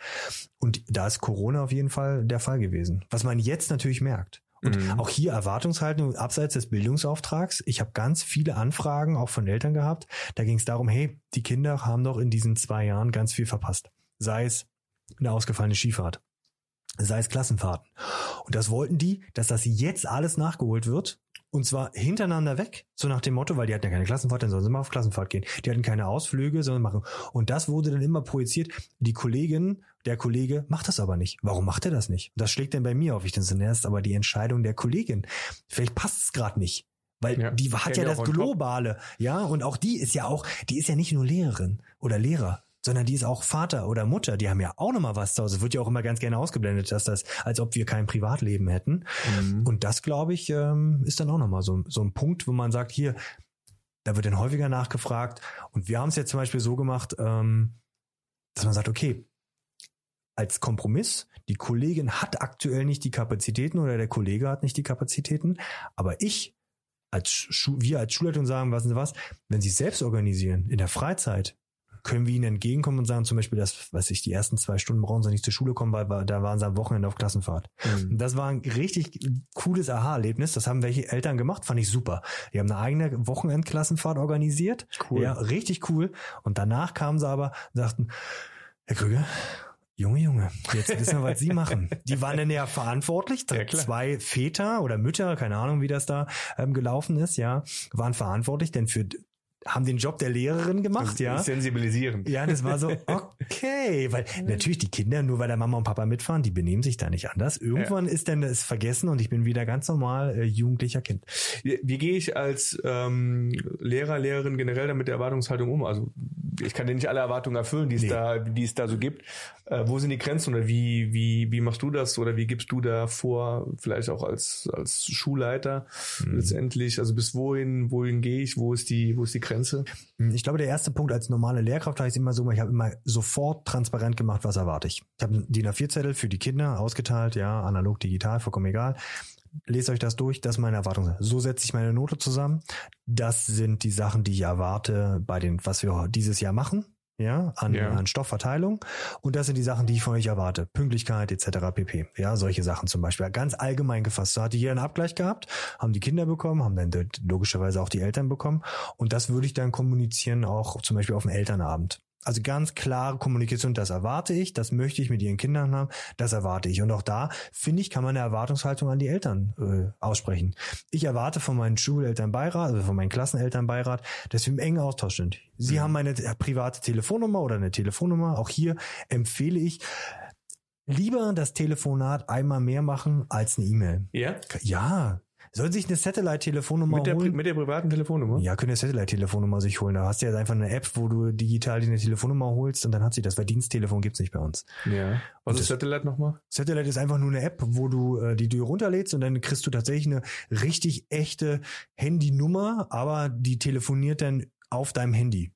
Und da ist Corona auf jeden Fall der Fall gewesen. Was man jetzt natürlich merkt. Und Mhm. auch hier Erwartungshaltung abseits des Bildungsauftrags. Ich habe ganz viele Anfragen auch von Eltern gehabt. Da ging es darum, hey, die Kinder haben doch in diesen zwei Jahren ganz viel verpasst. Sei es eine ausgefallene Skifahrt, sei es Klassenfahrten. Und das wollten die, dass das jetzt alles nachgeholt wird. Und zwar hintereinander weg, so nach dem Motto, weil die hatten ja keine Klassenfahrt, dann sollen sie mal auf Klassenfahrt gehen. Die hatten keine Ausflüge, sondern machen. Und das wurde dann immer projiziert. Die Kollegin, der Kollege macht das aber nicht. Warum macht er das nicht? Und das schlägt dann bei mir auf. Ich denke, das ist aber die Entscheidung der Kollegin. Vielleicht passt es gerade nicht. Weil Ja. die hat ja das. Globale, ja, und auch die ist ja auch, die ist ja nicht nur Lehrerin oder Lehrer, sondern die ist auch Vater oder Mutter, die haben ja auch nochmal was zu Hause. Wird ja auch immer ganz gerne ausgeblendet, dass das, als ob wir kein Privatleben hätten. Mhm. Und das, glaube ich, ähm, ist dann auch nochmal so, so ein Punkt, wo man sagt, hier, da wird dann häufiger nachgefragt. Und wir haben es jetzt zum Beispiel so gemacht, ähm, dass man sagt, okay, als Kompromiss, die Kollegin hat aktuell nicht die Kapazitäten oder der Kollege hat nicht die Kapazitäten, aber ich als Schu wir als Schulleitung sagen, was Sie was, wenn Sie es selbst organisieren in der Freizeit, können wir ihnen entgegenkommen und sagen zum Beispiel, dass, weiß ich, die ersten zwei Stunden brauchen sie nicht zur Schule kommen, weil da waren sie am Wochenende auf Klassenfahrt. Mhm. Das war ein richtig cooles Aha-Erlebnis. Das haben welche Eltern gemacht, fand ich super. Die haben eine eigene Wochenendklassenfahrt organisiert. Cool. Ja, richtig cool. Und danach kamen sie aber und sagten, Herr Krüger, Junge, Junge, jetzt wissen wir, was Sie machen. Die waren dann ja verantwortlich. Ja. Zwei Väter oder Mütter, keine Ahnung, wie das da ähm, gelaufen ist, ja, waren verantwortlich, denn für haben den Job der Lehrerin gemacht, ja. Sensibilisierend. Ja, das war so, okay, weil natürlich die Kinder, nur weil da Mama und Papa mitfahren, die benehmen sich da nicht anders. Irgendwann ist dann das vergessen und ich bin wieder ganz normal äh, jugendlicher Kind. Wie, wie gehe ich als ähm, Lehrer, Lehrerin generell damit der Erwartungshaltung um? Also ich kann dir nicht alle Erwartungen erfüllen, die es Nee. da, die es da so gibt. Äh, wo sind die Grenzen oder wie, wie, wie machst du das oder wie gibst du da vor, vielleicht auch als, als Schulleiter Mhm. letztendlich? Also bis wohin, wohin gehe ich? Wo ist die, wo ist die Grenze? Ich glaube, der erste Punkt als normale Lehrkraft habe ich es immer so ich habe immer sofort transparent gemacht, was erwarte ich. Ich habe einen DIN A4-Zettel für die Kinder ausgeteilt, ja, analog, digital, vollkommen egal. Lest euch das durch, das ist meine Erwartung. So setze ich meine Note zusammen. Das sind die Sachen, die ich erwarte bei den, was wir dieses Jahr machen, ja, an, Ja. an Stoffverteilung. Und das sind die Sachen, die ich von euch erwarte. Pünktlichkeit etc. pp. Ja, solche Sachen zum Beispiel. Ganz allgemein gefasst. So hatte jeder einen Abgleich gehabt, haben die Kinder bekommen, haben dann logischerweise auch die Eltern bekommen. Und das würde ich dann kommunizieren, auch zum Beispiel auf dem Elternabend. Also ganz klare Kommunikation, das erwarte ich, das möchte ich mit ihren Kindern haben, das erwarte ich. Und auch da, finde ich, kann man eine Erwartungshaltung an die Eltern äh, aussprechen. Ich erwarte von meinem Schulelternbeirat, also von meinem Klassenelternbeirat, dass wir im engen Austausch sind. Sie Mhm. haben meine äh, private Telefonnummer oder eine Telefonnummer. Auch hier empfehle ich, lieber das Telefonat einmal mehr machen als eine E-Mail. Ja? Ja, sollen sich eine Satellite-Telefonnummer Mit der, Pri- holen? mit der privaten Telefonnummer? Ja, können eine Satellite-Telefonnummer sich holen. Da hast du ja einfach eine App, wo du digital eine Telefonnummer holst und dann hat sie das, weil Diensttelefon gibt's nicht bei uns. Ja. Was Und ist Satellite nochmal? Satellite ist einfach nur eine App, wo du äh, die du runterlädst und dann kriegst du tatsächlich eine richtig echte Handynummer, aber die telefoniert dann auf deinem Handy.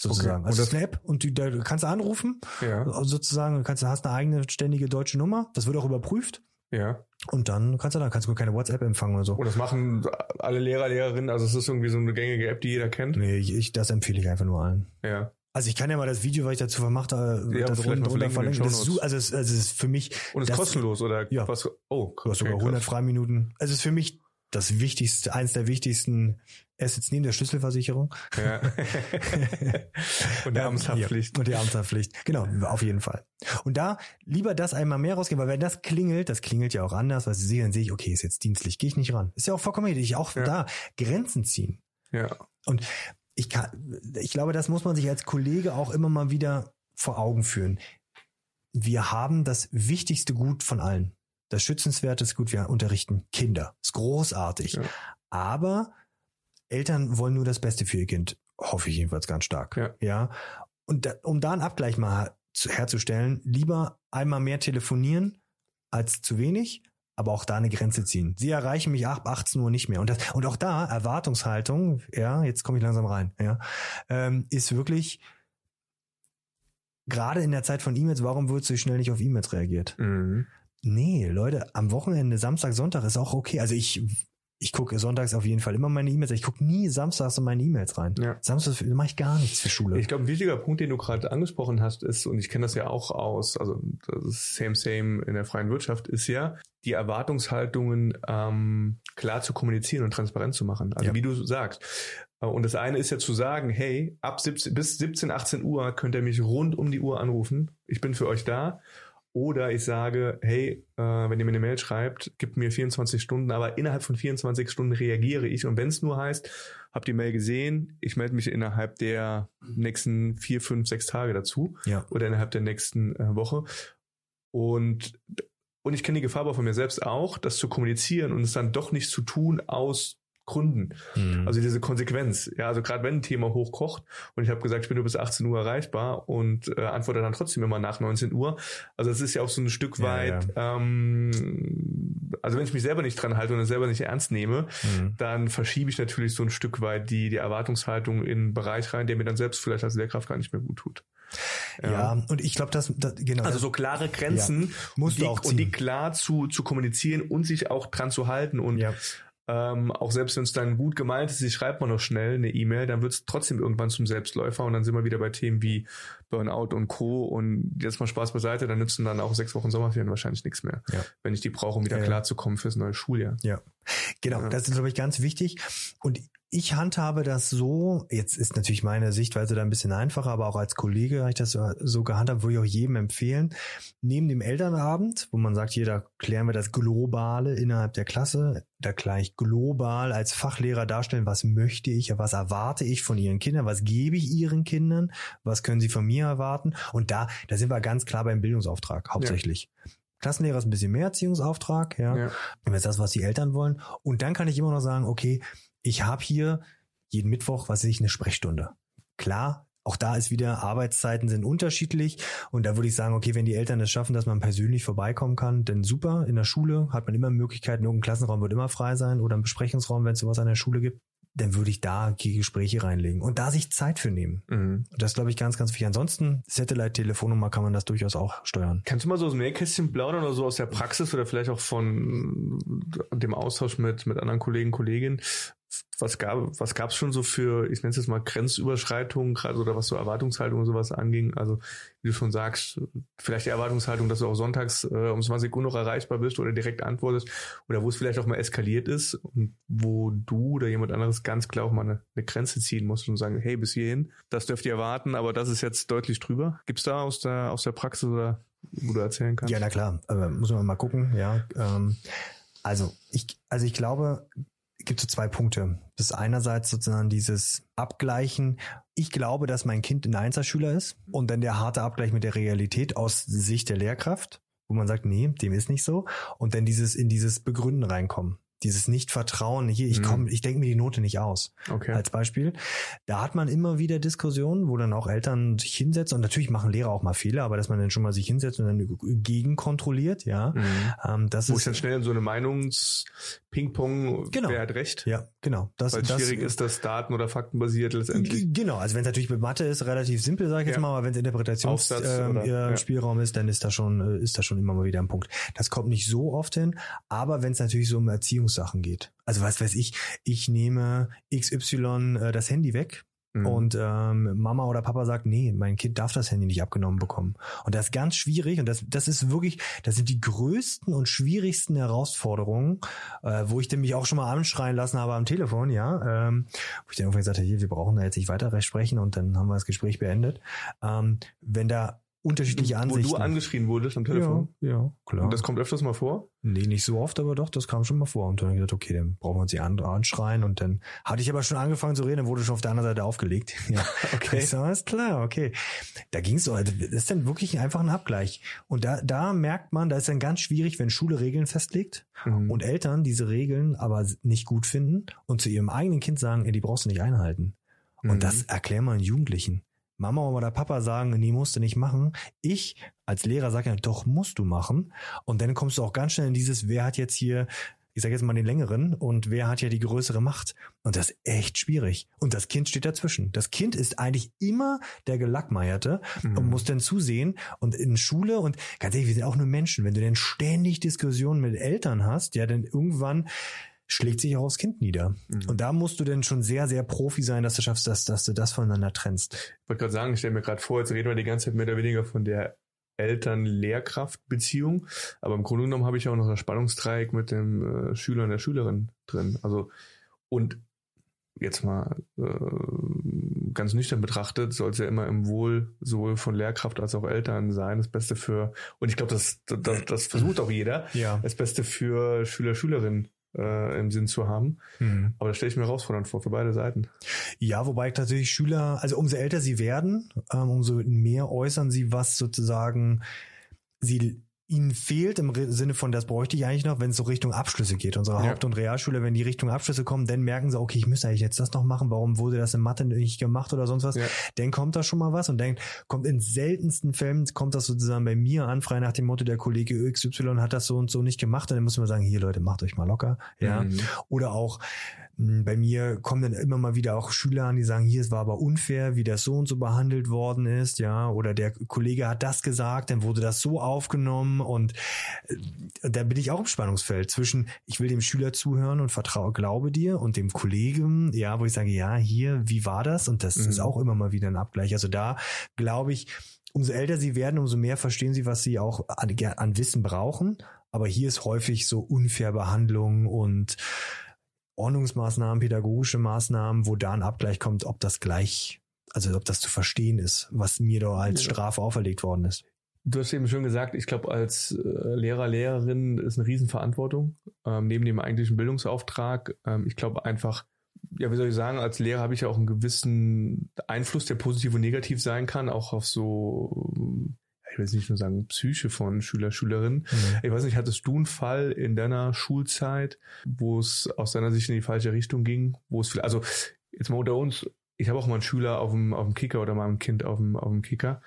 Sozusagen. Okay. Also das ist eine App und die, da kannst du anrufen, Ja. sozusagen, du kannst, hast eine eigene ständige deutsche Nummer, das wird auch überprüft Ja. Und dann kannst du da, kannst du keine WhatsApp empfangen oder so. Und das machen alle Lehrer, Lehrerinnen, also es ist irgendwie so eine gängige App, die jeder kennt. Nee, ich, ich, das empfehle ich einfach nur allen. Ja. Also ich kann ja mal das Video, was ich dazu vermacht habe, Ja, da drunter, verlinken verlinken. Das ist, also es, also es ist für mich, Und es ist kostenlos, oder? Ja. Was? Oh, du hast sogar okay, 100 krass. Freiminuten. Also es ist für mich das wichtigste, eins der wichtigsten Assets neben der Schlüsselversicherung. Ja. Und der Amtshaftpflicht. Ja, und die Amtshaftpflicht. Genau, auf jeden Fall. Und da lieber das einmal mehr rausgehen, weil wenn das klingelt, das klingelt ja auch anders, weil sie sehen, dann sehe ich, okay, ist jetzt dienstlich, gehe ich nicht ran. Ist ja auch vollkommen richtig. Auch Ja. da Grenzen ziehen. Ja. Und ich kann, ich glaube, das muss man sich als Kollege auch immer mal wieder vor Augen führen. Wir haben das wichtigste Gut von allen. Das schützenswerteste Gut, wir unterrichten Kinder. Ist großartig. Ja. Aber Eltern wollen nur das Beste für ihr Kind. Hoffe ich jedenfalls ganz stark. Ja. ja? Und da, um da einen Abgleich mal zu, herzustellen, lieber einmal mehr telefonieren als zu wenig, aber auch da eine Grenze ziehen. Sie erreichen mich ab 18 Uhr nicht mehr. Und, das, und auch da, Erwartungshaltung, ja, jetzt komme ich langsam rein, ja, ähm, ist wirklich gerade in der Zeit von E-Mails, warum wird so schnell nicht auf E-Mails reagiert? Mhm. Nee, Leute, am Wochenende, Samstag, Sonntag ist auch okay. Also ich, ich gucke sonntags auf jeden Fall immer meine E-Mails. Ich gucke nie samstags in meine E-Mails rein. Ja. Samstags mache ich gar nichts für Schule. Ich glaube, ein wichtiger Punkt, den du gerade angesprochen hast, ist, und ich kenne das ja auch aus, also das ist same, same in der freien Wirtschaft, ist ja, die Erwartungshaltungen ähm, klar zu kommunizieren und transparent zu machen. Also Ja. wie du sagst. Äh, Und das eine ist ja zu sagen, hey, ab 17, bis 17, 18 Uhr könnt ihr mich rund um die Uhr anrufen. Ich bin für euch da. Oder ich sage, hey, äh, wenn ihr mir eine Mail schreibt, gibt mir 24 Stunden, aber innerhalb von 24 Stunden reagiere ich. Und wenn es nur heißt, habt die Mail gesehen, ich melde mich innerhalb der nächsten vier, fünf, sechs Tage dazu ja. oder innerhalb der nächsten äh, Woche. Und, und ich kenne die Gefahr aber von mir selbst auch, das zu kommunizieren und es dann doch nicht zu tun aus Gründen. Mhm. Also diese Konsequenz. Ja, also gerade wenn ein Thema hochkocht und ich habe gesagt, ich bin nur bis 18 Uhr erreichbar und äh, antworte dann trotzdem immer nach 19 Uhr. Also es ist ja auch so ein Stück weit, ja, ja. Ähm, also wenn ich mich selber nicht dran halte und es selber nicht ernst nehme, mhm. dann verschiebe ich natürlich so ein Stück weit die, die Erwartungshaltung in einen Bereich rein, der mir dann selbst vielleicht als Lehrkraft gar nicht mehr gut tut. Ja, ja und ich glaube, dass, das, genau. Also so klare Grenzen ja, musst die, du auch ziehen. und die klar zu, zu kommunizieren und sich auch dran zu halten und ja. Ähm, auch selbst wenn es dann gut gemeint ist, ich schreibt man noch schnell eine E-Mail, dann wird es trotzdem irgendwann zum Selbstläufer und dann sind wir wieder bei Themen wie Burnout und Co. Und jetzt mal Spaß beiseite, dann nützen dann auch sechs Wochen Sommerferien wahrscheinlich nichts mehr, ja. wenn ich die brauche, um wieder ja, klarzukommen fürs neue Schuljahr. Ja, genau, ja. das ist, glaube ich, ganz wichtig. Und ich handhabe das so, jetzt ist natürlich meine Sichtweise da ein bisschen einfacher, aber auch als Kollege habe ich das so gehandhabt, würde ich auch jedem empfehlen. Neben dem Elternabend, wo man sagt, hier, da klären wir das Globale innerhalb der Klasse, da gleich global als Fachlehrer darstellen, was möchte ich, was erwarte ich von ihren Kindern, was gebe ich ihren Kindern, was können sie von mir erwarten. Und da, da sind wir ganz klar beim Bildungsauftrag hauptsächlich. Ja. Klassenlehrer ist ein bisschen mehr Erziehungsauftrag, ja. ja. Das ist das, was die Eltern wollen. Und dann kann ich immer noch sagen, okay, ich habe hier jeden Mittwoch, was weiß ich, eine Sprechstunde. Klar, auch da ist wieder, Arbeitszeiten sind unterschiedlich und da würde ich sagen, okay, wenn die Eltern es schaffen, dass man persönlich vorbeikommen kann, dann super. In der Schule hat man immer Möglichkeiten, irgendein Klassenraum wird immer frei sein oder ein Besprechungsraum, wenn es sowas an der Schule gibt dann würde ich da die Gespräche reinlegen und da sich Zeit für nehmen. Mhm. Das glaube ich ganz, ganz wichtig. Ansonsten, Satellite-Telefonnummer kann man das durchaus auch steuern. Kannst du mal so aus dem Nähkästchen plaudern oder so aus der Praxis oder vielleicht auch von dem Austausch mit, mit anderen Kollegen, Kolleginnen? Was gab was gab's schon so für, ich nenne es jetzt mal Grenzüberschreitungen, gerade oder was so Erwartungshaltung und sowas anging? Also wie du schon sagst, vielleicht die Erwartungshaltung, dass du auch sonntags äh, um 20 Uhr noch erreichbar bist oder direkt antwortest oder wo es vielleicht auch mal eskaliert ist und wo du oder jemand anderes ganz klar auch mal eine, eine Grenze ziehen musst und sagen, hey, bis hierhin, das dürft ihr erwarten, aber das ist jetzt deutlich drüber. Gibt's da aus der aus der Praxis oder wo du erzählen kannst? Ja, na klar, aber muss man mal gucken, ja. Ähm, also ich, also ich glaube, gibt so zwei Punkte. Das ist einerseits sozusagen dieses Abgleichen. Ich glaube, dass mein Kind ein Einzelschüler ist und dann der harte Abgleich mit der Realität aus Sicht der Lehrkraft, wo man sagt, nee, dem ist nicht so. Und dann dieses in dieses Begründen reinkommen dieses Nicht-Vertrauen, hier, ich komme, mhm. ich denke mir die Note nicht aus. Okay. Als Beispiel. Da hat man immer wieder Diskussionen, wo dann auch Eltern sich hinsetzen und natürlich machen Lehrer auch mal Fehler, aber dass man dann schon mal sich hinsetzt und dann gegenkontrolliert, ja. Mhm. Ähm, das wo ist, ich dann schnell in so eine Meinungs-Ping-Pong, genau. wer hat recht? Ja, genau. Das, Weil das, schwierig ist das Daten- oder faktenbasiert letztendlich. Genau, also wenn es natürlich mit Mathe ist, relativ simpel, sage ich ja. jetzt mal, aber wenn es Interpretationsspielraum ähm, ja. ist, dann ist da schon, äh, ist da schon immer mal wieder ein Punkt. Das kommt nicht so oft hin, aber wenn es natürlich so um Erziehung Erziehungssachen geht. Also was weiß ich, ich nehme XY äh, das Handy weg mhm. und ähm, Mama oder Papa sagt, nee, mein Kind darf das Handy nicht abgenommen bekommen. Und das ist ganz schwierig und das, das ist wirklich, das sind die größten und schwierigsten Herausforderungen, äh, wo ich denn mich auch schon mal anschreien lassen habe am Telefon, ja, ähm, wo ich dann irgendwann gesagt habe, hier, wir brauchen da jetzt nicht weiter sprechen und dann haben wir das Gespräch beendet. Ähm, wenn da unterschiedliche Ansichten. Wo du angeschrien wurdest am Telefon? Ja, ja, klar. Und das kommt öfters mal vor? Nee, nicht so oft, aber doch, das kam schon mal vor. Und dann habe ich gesagt, okay, dann brauchen wir uns die andere anschreien. Und dann hatte ich aber schon angefangen zu reden, dann wurde schon auf der anderen Seite aufgelegt. Ja, okay. Ich so, alles klar, okay. Da ging es so, also das ist dann wirklich einfach ein Abgleich. Und da, da merkt man, da ist dann ganz schwierig, wenn Schule Regeln festlegt mhm. und Eltern diese Regeln aber nicht gut finden und zu ihrem eigenen Kind sagen, ey, die brauchst du nicht einhalten. Und mhm. das erklär mal einen Jugendlichen. Mama oder Papa sagen, nee, musst du nicht machen. Ich als Lehrer sage ja, doch, musst du machen. Und dann kommst du auch ganz schnell in dieses, wer hat jetzt hier, ich sage jetzt mal den längeren und wer hat ja die größere Macht. Und das ist echt schwierig. Und das Kind steht dazwischen. Das Kind ist eigentlich immer der Gelackmeierte mhm. und muss dann zusehen. Und in Schule und ganz ehrlich, wir sind auch nur Menschen. Wenn du denn ständig Diskussionen mit Eltern hast, ja, dann irgendwann schlägt sich auch aufs Kind nieder. Mhm. Und da musst du denn schon sehr, sehr Profi sein, dass du schaffst, dass, dass du das voneinander trennst. Ich wollte gerade sagen, ich stelle mir gerade vor, jetzt reden wir die ganze Zeit mehr oder weniger von der Eltern-Lehrkraft-Beziehung. Aber im Grunde genommen habe ich auch noch das Spannungsdreieck mit dem äh, Schüler und der Schülerin drin. Also, und jetzt mal äh, ganz nüchtern betrachtet, soll es ja immer im Wohl sowohl von Lehrkraft als auch Eltern sein, das Beste für, und ich glaube, das, das, das versucht auch jeder, ja. das Beste für Schüler, Schülerinnen äh, im Sinn zu haben. Mhm. Aber das stelle ich mir herausfordernd vor für beide Seiten. Ja, wobei tatsächlich Schüler, also umso älter sie werden, ähm, umso mehr äußern sie, was sozusagen sie ihnen fehlt im Sinne von, das bräuchte ich eigentlich noch, wenn es so Richtung Abschlüsse geht. Unsere ja. Haupt- und Realschule, wenn die Richtung Abschlüsse kommen, dann merken sie, okay, ich müsste eigentlich jetzt das noch machen, warum wurde das in Mathe nicht gemacht oder sonst was. Ja. Dann kommt da schon mal was und dann kommt in seltensten Fällen, kommt das sozusagen bei mir an, frei nach dem Motto, der Kollege XY hat das so und so nicht gemacht und dann muss man sagen, hier Leute, macht euch mal locker. Ja. Mhm. Oder auch, bei mir kommen dann immer mal wieder auch Schüler an, die sagen, hier, es war aber unfair, wie das so und so behandelt worden ist, ja, oder der Kollege hat das gesagt, dann wurde das so aufgenommen und äh, da bin ich auch im Spannungsfeld zwischen, ich will dem Schüler zuhören und vertraue, glaube dir und dem Kollegen, ja, wo ich sage, ja, hier, wie war das? Und das mhm. ist auch immer mal wieder ein Abgleich. Also da glaube ich, umso älter sie werden, umso mehr verstehen sie, was sie auch an, an Wissen brauchen. Aber hier ist häufig so unfair Behandlung und Ordnungsmaßnahmen, pädagogische Maßnahmen, wo da ein Abgleich kommt, ob das gleich, also ob das zu verstehen ist, was mir da als Strafe auferlegt worden ist. Du hast eben schon gesagt, ich glaube, als äh, Lehrer, Lehrerin ist eine Riesenverantwortung ähm, neben dem eigentlichen Bildungsauftrag. Ähm, ich glaube einfach, ja, wie soll ich sagen, als Lehrer habe ich ja auch einen gewissen Einfluss, der positiv und negativ sein kann, auch auf so ich will jetzt nicht nur sagen Psyche von Schüler, Schülerinnen. Mhm. Ich weiß nicht, hattest du einen Fall in deiner Schulzeit, wo es aus deiner Sicht in die falsche Richtung ging? Wo es, also jetzt mal unter uns, ich habe auch mal einen Schüler auf dem, auf dem Kicker oder mal ein Kind auf dem, auf dem Kicker,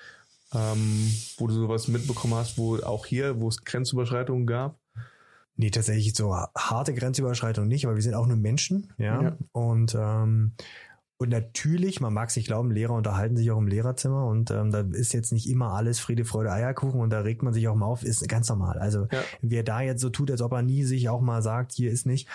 ähm, wo du sowas mitbekommen hast, wo auch hier, wo es Grenzüberschreitungen gab. Nee, tatsächlich so harte Grenzüberschreitungen nicht, aber wir sind auch nur Menschen, ja. ja. Und ähm, und natürlich, man mag es nicht glauben, Lehrer unterhalten sich auch im Lehrerzimmer und ähm, da ist jetzt nicht immer alles Friede, Freude, Eierkuchen und da regt man sich auch mal auf, ist ganz normal. Also ja. wer da jetzt so tut, als ob er nie sich auch mal sagt, hier ist nicht.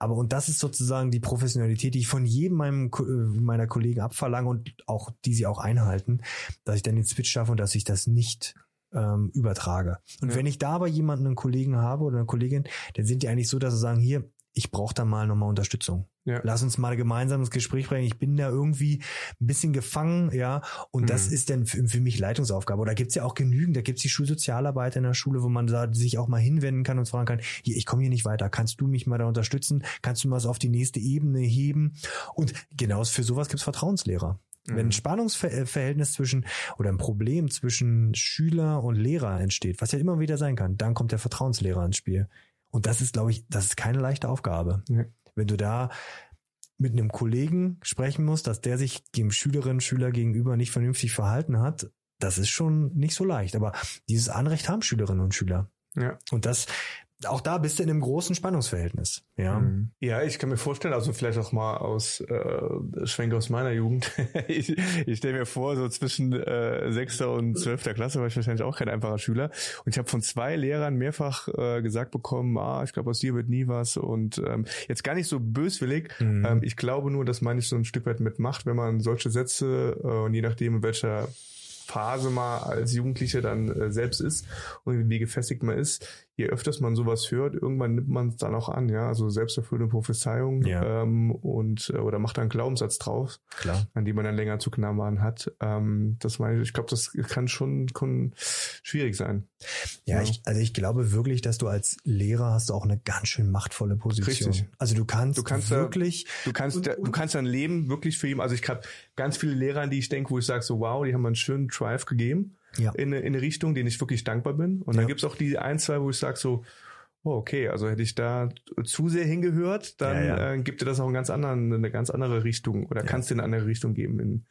Aber und das ist sozusagen die Professionalität, die ich von jedem meinem, äh, meiner Kollegen abverlange und auch die sie auch einhalten, dass ich dann den Switch schaffe und dass ich das nicht ähm, übertrage. Und ja. wenn ich da aber jemanden, einen Kollegen habe oder eine Kollegin, dann sind die eigentlich so, dass sie sagen, hier, ich brauche da mal nochmal Unterstützung. Ja. Lass uns mal gemeinsam ins Gespräch bringen. Ich bin da irgendwie ein bisschen gefangen, ja. Und mhm. das ist dann für, für, mich Leitungsaufgabe. Oder gibt's ja auch genügend, da gibt's die Schulsozialarbeit in der Schule, wo man da sich auch mal hinwenden kann und fragen kann, hier, ich komme hier nicht weiter, kannst du mich mal da unterstützen? Kannst du mal so auf die nächste Ebene heben? Und genau für sowas gibt's Vertrauenslehrer. Wenn ein mhm. Spannungsverhältnis zwischen oder ein Problem zwischen Schüler und Lehrer entsteht, was ja immer wieder sein kann, dann kommt der Vertrauenslehrer ins Spiel. Und das ist, glaube ich, das ist keine leichte Aufgabe. Ja. Wenn du da mit einem Kollegen sprechen musst, dass der sich dem Schülerinnen Schüler gegenüber nicht vernünftig verhalten hat, das ist schon nicht so leicht. Aber dieses Anrecht haben Schülerinnen und Schüler. Ja. Und das, auch da bist du in einem großen Spannungsverhältnis. Ja, mhm. ja ich kann mir vorstellen, also vielleicht auch mal aus äh, Schwenk aus meiner Jugend. ich ich stelle mir vor, so zwischen äh, sechster und zwölfter Klasse war ich wahrscheinlich auch kein einfacher Schüler. Und ich habe von zwei Lehrern mehrfach äh, gesagt bekommen, ah, ich glaube, aus dir wird nie was. Und ähm, jetzt gar nicht so böswillig. Mhm. Ähm, ich glaube nur, dass man nicht so ein Stück weit mitmacht, wenn man solche Sätze äh, und je nachdem, in welcher Phase mal als Jugendlicher dann äh, selbst ist und wie gefestigt man ist, je öfters man sowas hört, irgendwann nimmt man es dann auch an, ja, also selbsterfüllende Prophezeiung ja. ähm, und äh, oder macht dann einen Glaubenssatz drauf, Klar. an die man dann länger zu knabbern hat. Ähm, das meine ich, ich glaube, das kann schon kann schwierig sein. Ja, ja. Ich, also ich glaube wirklich, dass du als Lehrer hast auch eine ganz schön machtvolle Position. Richtig. Also du kannst, du kannst wirklich, du kannst, und, du kannst dein Leben wirklich für ihn. Also ich habe ganz viele Lehrer, an die ich denke, wo ich sage so, wow, die haben einen schönen Drive gegeben ja. in, in eine Richtung, denen ich wirklich dankbar bin. Und dann ja. gibt's auch die ein, zwei, wo ich sage so, oh, okay, also hätte ich da zu sehr hingehört, dann ja, ja. Äh, gibt dir das auch einen ganz anderen, eine ganz andere Richtung oder ja. kannst dir eine andere Richtung geben in,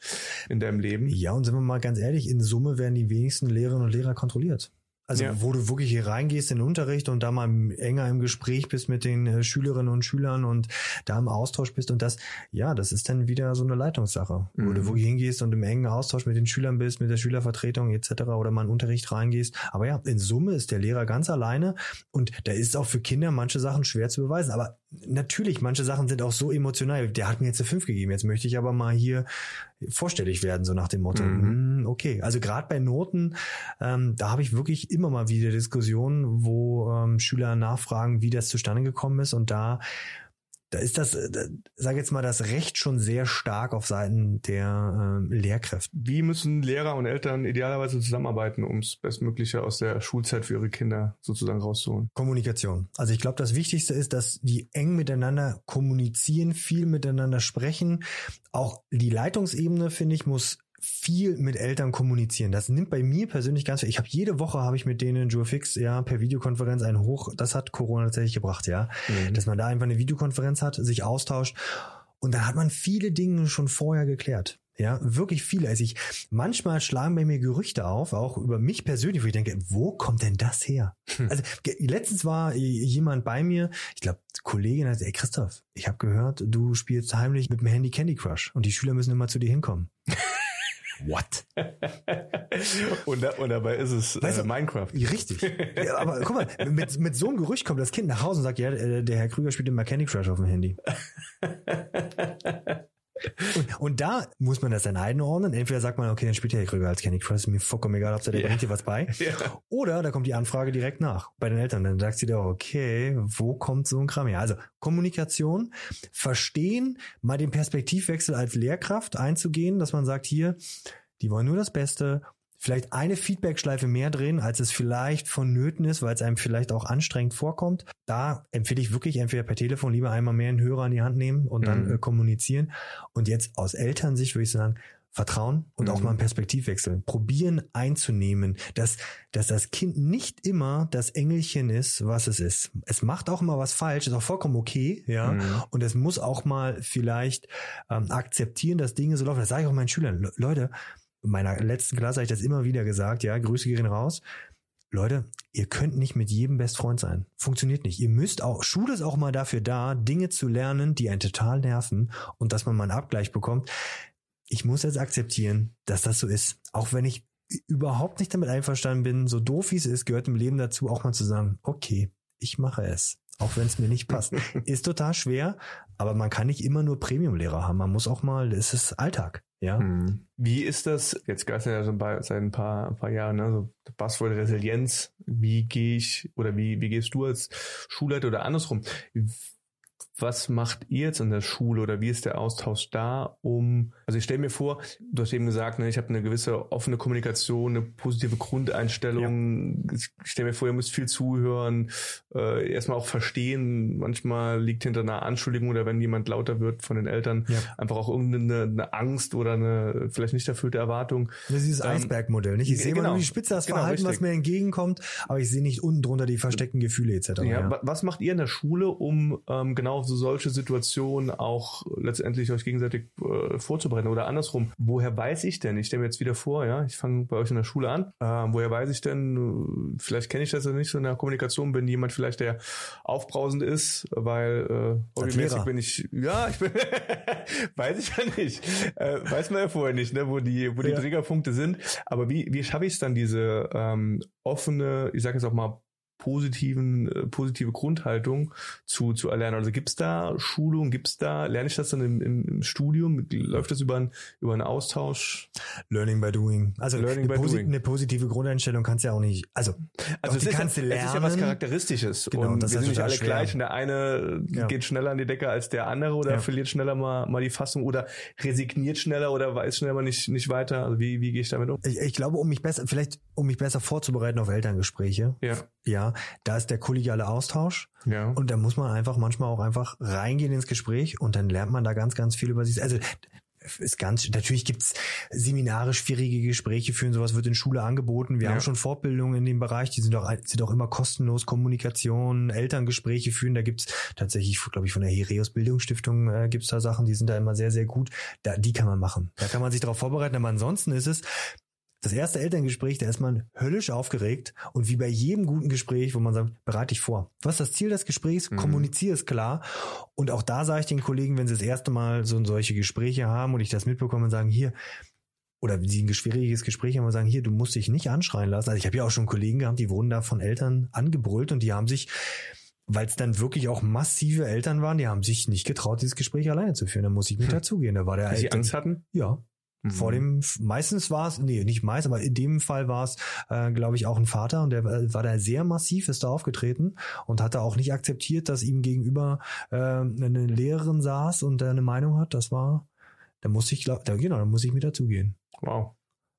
in deinem Leben. Ja, und sind wir mal ganz ehrlich, in Summe werden die wenigsten Lehrerinnen und Lehrer kontrolliert. Also ja. wo du wirklich hier reingehst in den Unterricht und da mal enger im Gespräch bist mit den äh, Schülerinnen und Schülern und da im Austausch bist und das, ja, das ist dann wieder so eine Leitungssache, mhm. wo du mhm. wirklich hingehst und im engen Austausch mit den Schülern bist, mit der Schülervertretung etc. oder mal in den Unterricht reingehst. Aber ja, in Summe ist der Lehrer ganz alleine und da ist auch für Kinder manche Sachen schwer zu beweisen. Aber natürlich, manche Sachen sind auch so emotional. Der hat mir jetzt eine 5 gegeben, jetzt möchte ich aber mal hier vorstellig werden, so nach dem Motto. Mhm. Hm, okay, also gerade bei Noten, ähm, da habe ich wirklich immer mal wieder Diskussionen, wo ähm, Schüler nachfragen, wie das zustande gekommen ist und da da ist das, äh, sage jetzt mal, das Recht schon sehr stark auf Seiten der äh, Lehrkräfte. Wie müssen Lehrer und Eltern idealerweise zusammenarbeiten, um das Bestmögliche aus der Schulzeit für ihre Kinder sozusagen rauszuholen? Kommunikation. Also ich glaube, das Wichtigste ist, dass die eng miteinander kommunizieren, viel miteinander sprechen. Auch die Leitungsebene, finde ich, muss viel mit Eltern kommunizieren. Das nimmt bei mir persönlich ganz viel. Ich habe jede Woche habe ich mit denen Joe Fix ja per Videokonferenz einen hoch. Das hat Corona tatsächlich gebracht, ja, mhm. dass man da einfach eine Videokonferenz hat, sich austauscht und dann hat man viele Dinge schon vorher geklärt. Ja, wirklich viele. Also ich, manchmal schlagen bei mir Gerüchte auf, auch über mich persönlich, wo ich denke, wo kommt denn das her? Hm. Also letztens war jemand bei mir, ich glaube, Kollegin hat, ey Christoph, ich habe gehört, du spielst heimlich mit dem Handy Candy Crush und die Schüler müssen immer zu dir hinkommen. What? und, da, und, dabei ist es weißt äh, Minecraft. Richtig. Ja, aber guck mal, mit, mit so einem Gerücht kommt das Kind nach Hause und sagt, ja, äh, der Herr Krüger spielt immer Candy Crush auf dem Handy. Und, und, da muss man das dann einordnen. Entweder sagt man, okay, dann spielt der Krüger als Candy Crush, ist mir vollkommen egal, ob der yeah. bringt dir was bei. Yeah. Oder da kommt die Anfrage direkt nach bei den Eltern. Dann sagt sie da, okay, wo kommt so ein Kram her? Also Kommunikation, verstehen, mal den Perspektivwechsel als Lehrkraft einzugehen, dass man sagt, hier, die wollen nur das Beste vielleicht eine Feedbackschleife mehr drehen, als es vielleicht vonnöten ist, weil es einem vielleicht auch anstrengend vorkommt. Da empfehle ich wirklich entweder per Telefon lieber einmal mehr einen Hörer an die Hand nehmen und dann mhm. äh, kommunizieren. Und jetzt aus Elternsicht würde ich sagen, Vertrauen und mhm. auch mal einen Perspektivwechsel. Probieren einzunehmen, dass, dass das Kind nicht immer das Engelchen ist, was es ist. Es macht auch immer was falsch, ist auch vollkommen okay, ja. Mhm. Und es muss auch mal vielleicht ähm, akzeptieren, dass Dinge so laufen. Das sage ich auch meinen Schülern. Le Leute, meiner letzten Klasse habe ich das immer wieder gesagt, ja, Grüße gehen raus. Leute, ihr könnt nicht mit jedem Bestfreund sein. Funktioniert nicht. Ihr müsst auch, Schule ist auch mal dafür da, Dinge zu lernen, die einen total nerven und dass man mal einen Abgleich bekommt. Ich muss jetzt akzeptieren, dass das so ist. Auch wenn ich überhaupt nicht damit einverstanden bin, so doof wie es ist, gehört im Leben dazu, auch mal zu sagen, okay, ich mache es. Auch wenn es mir nicht passt. ist total schwer, aber man kann nicht immer nur Premium-Lehrer haben. Man muss auch mal, es ist Alltag. Ja. Hm. Wie ist das, jetzt gab es ja so ein paar, seit ein paar, ein paar Jahren, ne, so Buzzword Resilienz. Wie gehe ich oder wie, wie gehst du als Schulleiter oder andersrum? Was macht ihr jetzt in der Schule oder wie ist der Austausch da, um, also ich stelle mir vor, du hast eben gesagt, ne, ich habe eine gewisse offene Kommunikation, eine positive Grundeinstellung. Ja. Ich stelle mir vor, ihr müsst viel zuhören, äh, erstmal auch verstehen. Manchmal liegt hinter einer Anschuldigung oder wenn jemand lauter wird von den Eltern, ja. einfach auch irgendeine eine Angst oder eine vielleicht nicht erfüllte Erwartung. Das ist dieses ähm, Eisbergmodell, nicht? Ich sehe genau, nur die Spitze, das genau, Verhalten, richtig. was mir entgegenkommt, aber ich sehe nicht unten drunter die versteckten Gefühle etc. Ja, ja. Was macht ihr in der Schule, um ähm, genau so solche Situationen auch letztendlich euch gegenseitig äh, vorzubereiten oder andersrum. Woher weiß ich denn? Ich stelle mir jetzt wieder vor, ja, ich fange bei euch in der Schule an. Äh, woher weiß ich denn? Vielleicht kenne ich das ja nicht so in der Kommunikation. Bin jemand vielleicht, der aufbrausend ist, weil äh, hobbymäßig bin ich, ja, ich bin, weiß ich ja nicht. Äh, weiß man ja vorher nicht, ne, wo die, wo die ja. Triggerpunkte sind. Aber wie, wie schaffe ich es dann, diese ähm, offene, ich sage jetzt auch mal positiven, äh, positive Grundhaltung zu, zu erlernen. Also gibt's da Schulung, gibt's da, lerne ich das dann im, im Studium? Läuft das über, ein, über einen Austausch? Learning by doing. Also Learning eine, posi doing. eine positive Grundeinstellung kannst du ja auch nicht, also, also die kannst ja, du lernen. Es ist ja was Charakteristisches. Genau, und das wir sind nicht alle schwer. gleich und der eine ja. geht schneller an die Decke als der andere oder ja. verliert schneller mal, mal die Fassung oder resigniert schneller oder weiß schneller nicht, nicht weiter. Also wie, wie gehe ich damit um? Ich, ich glaube, um mich besser, vielleicht um mich besser vorzubereiten auf Elterngespräche. Ja. Ja, da ist der kollegiale Austausch. Ja. Und da muss man einfach manchmal auch einfach reingehen ins Gespräch und dann lernt man da ganz, ganz viel über sich. Also ist ganz, natürlich gibt's Seminare, schwierige Gespräche führen, sowas wird in Schule angeboten. Wir ja. haben schon Fortbildungen in dem Bereich, die sind auch, sind auch immer kostenlos, Kommunikation, Elterngespräche führen, da gibt's tatsächlich, glaube ich, von der Hereus Bildungsstiftung äh, gibt's da Sachen, die sind da immer sehr, sehr gut. Da, die kann man machen. Da kann man sich darauf vorbereiten, aber ansonsten ist es, das erste Elterngespräch, da ist man höllisch aufgeregt und wie bei jedem guten Gespräch, wo man sagt, bereite dich vor. Was ist das Ziel des Gesprächs? Mhm. Kommuniziere es klar. Und auch da sage ich den Kollegen, wenn sie das erste Mal so solche Gespräche haben und ich das mitbekomme und sagen, hier, oder sie ein schwieriges Gespräch haben und sagen, hier, du musst dich nicht anschreien lassen. Also ich habe ja auch schon Kollegen gehabt, die wurden da von Eltern angebrüllt und die haben sich weil es dann wirklich auch massive Eltern waren, die haben sich nicht getraut, dieses Gespräch alleine zu führen. Da muss ich mit hm. dazugehen. Da war der Weil Eltern, sie Angst hatten? Ja. Vor mhm. dem, meistens war es, nee, nicht meist, aber in dem Fall war es, äh, glaube ich, auch ein Vater und der war da sehr massiv, ist da aufgetreten und hatte auch nicht akzeptiert, dass ihm gegenüber äh, eine Lehrerin saß und eine Meinung hat. Das war, da muss ich, glaub, da, genau, da muss ich mit dazugehen. Wow.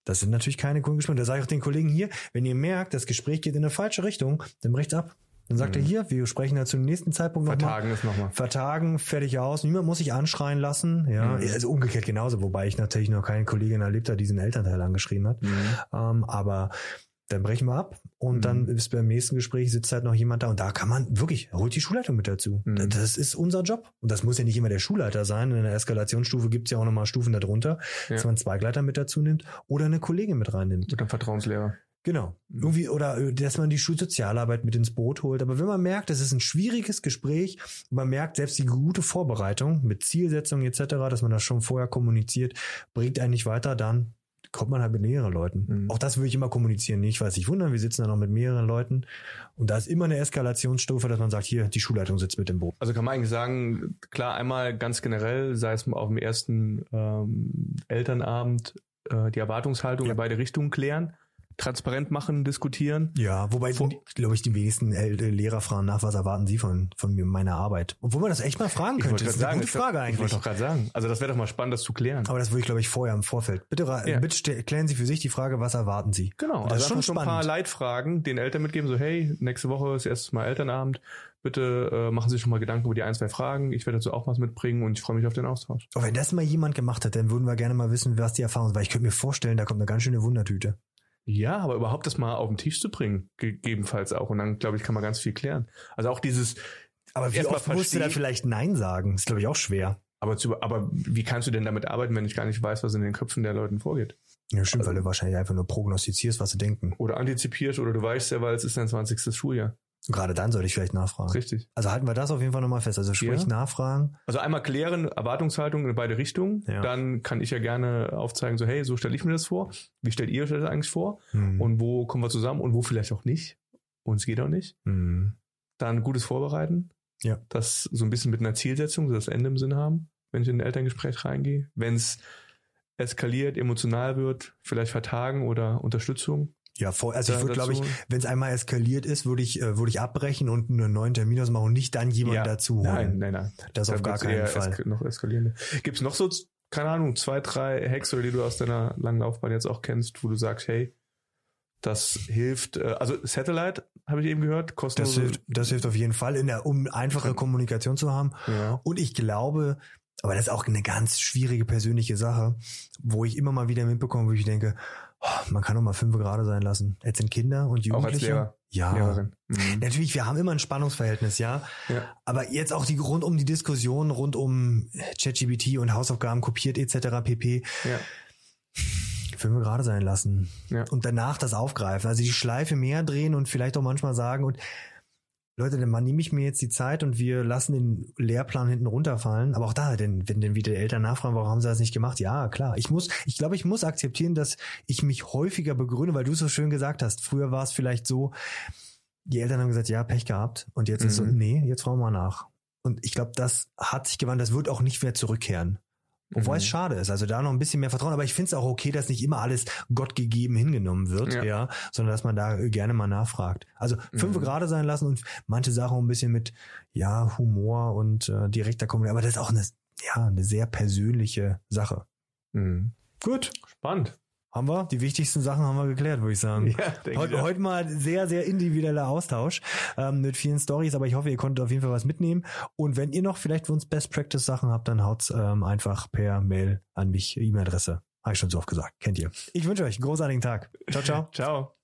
Das sind natürlich keine coolen Gespräche. Da sage ich auch den Kollegen hier, wenn ihr merkt, das Gespräch geht in eine falsche Richtung, dann rechts ab. Dann sagt Mhm. er hier, wir sprechen da zum nächsten Zeitpunkt nochmal. Vertagen es nochmal. Vertagen, fertig aus. Niemand muss sich anschreien lassen. Ja, Mhm. also umgekehrt genauso, wobei ich natürlich noch keine Kollegin erlebt habe, die diesen Elternteil angeschrien hat. Mhm. Ähm, aber dann brechen wir ab und Mhm. dann ist beim nächsten Gespräch sitzt halt noch jemand da und da kann man wirklich, holt die Schulleitung mit dazu. Mhm. Das ist unser Job. Und das muss ja nicht immer der Schulleiter sein. In der Eskalationsstufe gibt's ja auch nochmal Stufen darunter, dass Ja. man zwei Gleiter mit dazu nimmt oder eine Kollegin mit reinnimmt. Mit einem Vertrauenslehrer. Genau. Mhm. Irgendwie, oder äh, dass man die Schulsozialarbeit mit ins Boot holt. Aber wenn man merkt, es ist ein schwieriges Gespräch und man merkt, selbst die gute Vorbereitung mit Zielsetzung etc., dass man das schon vorher kommuniziert, bringt einen nicht weiter, dann kommt man halt mit mehreren Leuten. Mhm. Auch das würde ich immer kommunizieren. Nicht, weil sich wundern, wir sitzen da noch mit mehreren Leuten. Und da ist immer eine Eskalationsstufe, dass man sagt, hier, die Schulleitung sitzt mit im Boot. Also kann man eigentlich sagen, klar, einmal ganz generell, sei es auf dem ersten ähm, Elternabend, äh, die Erwartungshaltung Ja. in beide Richtungen klären, transparent machen, diskutieren. Ja, wobei, glaube ich, die wenigsten äh, Lehrer fragen nach, was erwarten sie von, von mir, meiner Arbeit. Obwohl man das echt mal fragen könnte. Das ist eine gute ich- Frage Ich eigentlich. wollte doch gerade sagen. Also das wäre doch mal spannend, das zu klären. Aber das würde ich, glaube ich, vorher im Vorfeld. Bitte, Ja. bitte klären Sie für sich die Frage, was erwarten Sie? Genau, Und das ist schon so ein paar. Leitfragen den Eltern mitgeben, so hey, nächste Woche ist erstes Mal Elternabend, bitte äh, machen Sie sich schon mal Gedanken über die ein, zwei Fragen, ich werde dazu auch was mitbringen und ich freue mich auf den Austausch. Aber wenn das mal jemand gemacht hat, dann würden wir gerne mal wissen, was die Erfahrung ist. Weil ich könnte mir vorstellen, da kommt eine ganz schöne Wundertüte. Ja, aber überhaupt das mal auf den Tisch zu bringen, gegebenenfalls auch. Und dann, glaube ich, kann man ganz viel klären. Also auch dieses, Aber wie oft musst du da vielleicht Nein sagen? ist, glaube ich, auch schwer. aber, zu, aber wie kannst du denn damit arbeiten, wenn ich gar nicht weiß, was in den Köpfen der Leuten vorgeht? Ja, stimmt, Also- weil du wahrscheinlich einfach nur prognostizierst, was sie denken. Oder antizipierst oder du weißt ja, weil es ist dein 20. Schuljahr. Gerade dann sollte ich vielleicht nachfragen. Richtig. Also halten wir das auf jeden Fall nochmal fest. Also sprich Ja. nachfragen. Also einmal klären, Erwartungshaltung in beide Richtungen. Ja. Dann kann ich ja gerne aufzeigen, so hey, so stelle ich mir das vor. Wie stellt ihr euch das eigentlich vor? Hm. Und wo kommen wir zusammen und wo vielleicht auch nicht? Und es geht auch nicht. Hm. Dann gutes Vorbereiten. Ja. Das so ein bisschen mit einer Zielsetzung, so das Ende im Sinn haben, wenn ich in ein Elterngespräch reingehe. Wenn es eskaliert, emotional wird, vielleicht vertagen oder Unterstützung. Ja, voll. Also ich würde, glaube ich, wenn es einmal eskaliert ist, würde ich, äh, würde ich abbrechen und einen neuen Termin ausmachen und nicht dann jemanden Ja. dazu holen. Nein, nein, nein. Das auf Da gar keinen Fall. eska- noch eskalierende. Gibt es noch so, keine Ahnung, zwei, drei Hacks, oder die du aus deiner langen Laufbahn jetzt auch kennst, wo du sagst, hey, das hilft, äh, also Satellite, habe ich eben gehört, Das kostenlose. hilft, das hilft auf jeden Fall, in der, um einfache Kommunikation zu haben. Ja. Und ich glaube, aber das ist auch eine ganz schwierige persönliche Sache, wo ich immer mal wieder mitbekomme, wo ich denke, man kann doch mal fünf Grade sein lassen. Jetzt sind Kinder und Auch als Jugendliche. Lehrer, ja. Mhm. Natürlich, wir haben immer ein Spannungsverhältnis, ja. Ja. Aber jetzt auch die rund um die Diskussion rund um ChatGPT und Hausaufgaben kopiert etc. pp. Ja. Fünf gerade sein lassen. Ja. Und danach das aufgreifen. Also die Schleife mehr drehen und vielleicht auch manchmal sagen und Leute, dann nehme ich mir jetzt die Zeit und wir lassen den Lehrplan hinten runterfallen. Aber auch da, denn, wenn dann wieder die Eltern nachfragen, warum haben sie das nicht gemacht? Ja, klar. Ich muss, ich glaube, ich muss akzeptieren, dass ich mich häufiger begründe, weil du es so schön gesagt hast. Früher war es vielleicht so, die Eltern haben gesagt, ja, Pech gehabt. Und jetzt ist so, Mhm. nee, jetzt fragen wir mal nach. Und ich glaube, das hat sich gewandt, das wird auch nicht mehr zurückkehren. Obwohl Mhm. es schade ist. Also da noch ein bisschen mehr Vertrauen. Aber ich finde es auch okay, dass nicht immer alles Gott gegeben hingenommen wird, ja. Ja. sondern dass man da gerne mal nachfragt. Also fünf Mhm. gerade sein lassen und manche Sachen ein bisschen mit ja Humor und äh, direkter Kommunikation. Aber das ist auch eine ja eine sehr persönliche Sache. Mhm. Gut, Spannend. Haben wir die wichtigsten Sachen haben wir geklärt, würde ich sagen. Ja, Heute, ich. heute mal sehr, sehr individueller Austausch ähm, mit vielen Stories, aber ich hoffe, ihr konntet auf jeden Fall was mitnehmen. Und wenn ihr noch vielleicht für uns Best Practice Sachen habt, dann haut's ähm, einfach per Mail an mich, E-Mail-Adresse. Habe ich schon so oft gesagt. Kennt ihr. Ich wünsche euch einen großartigen Tag. Ciao, ciao. Ciao.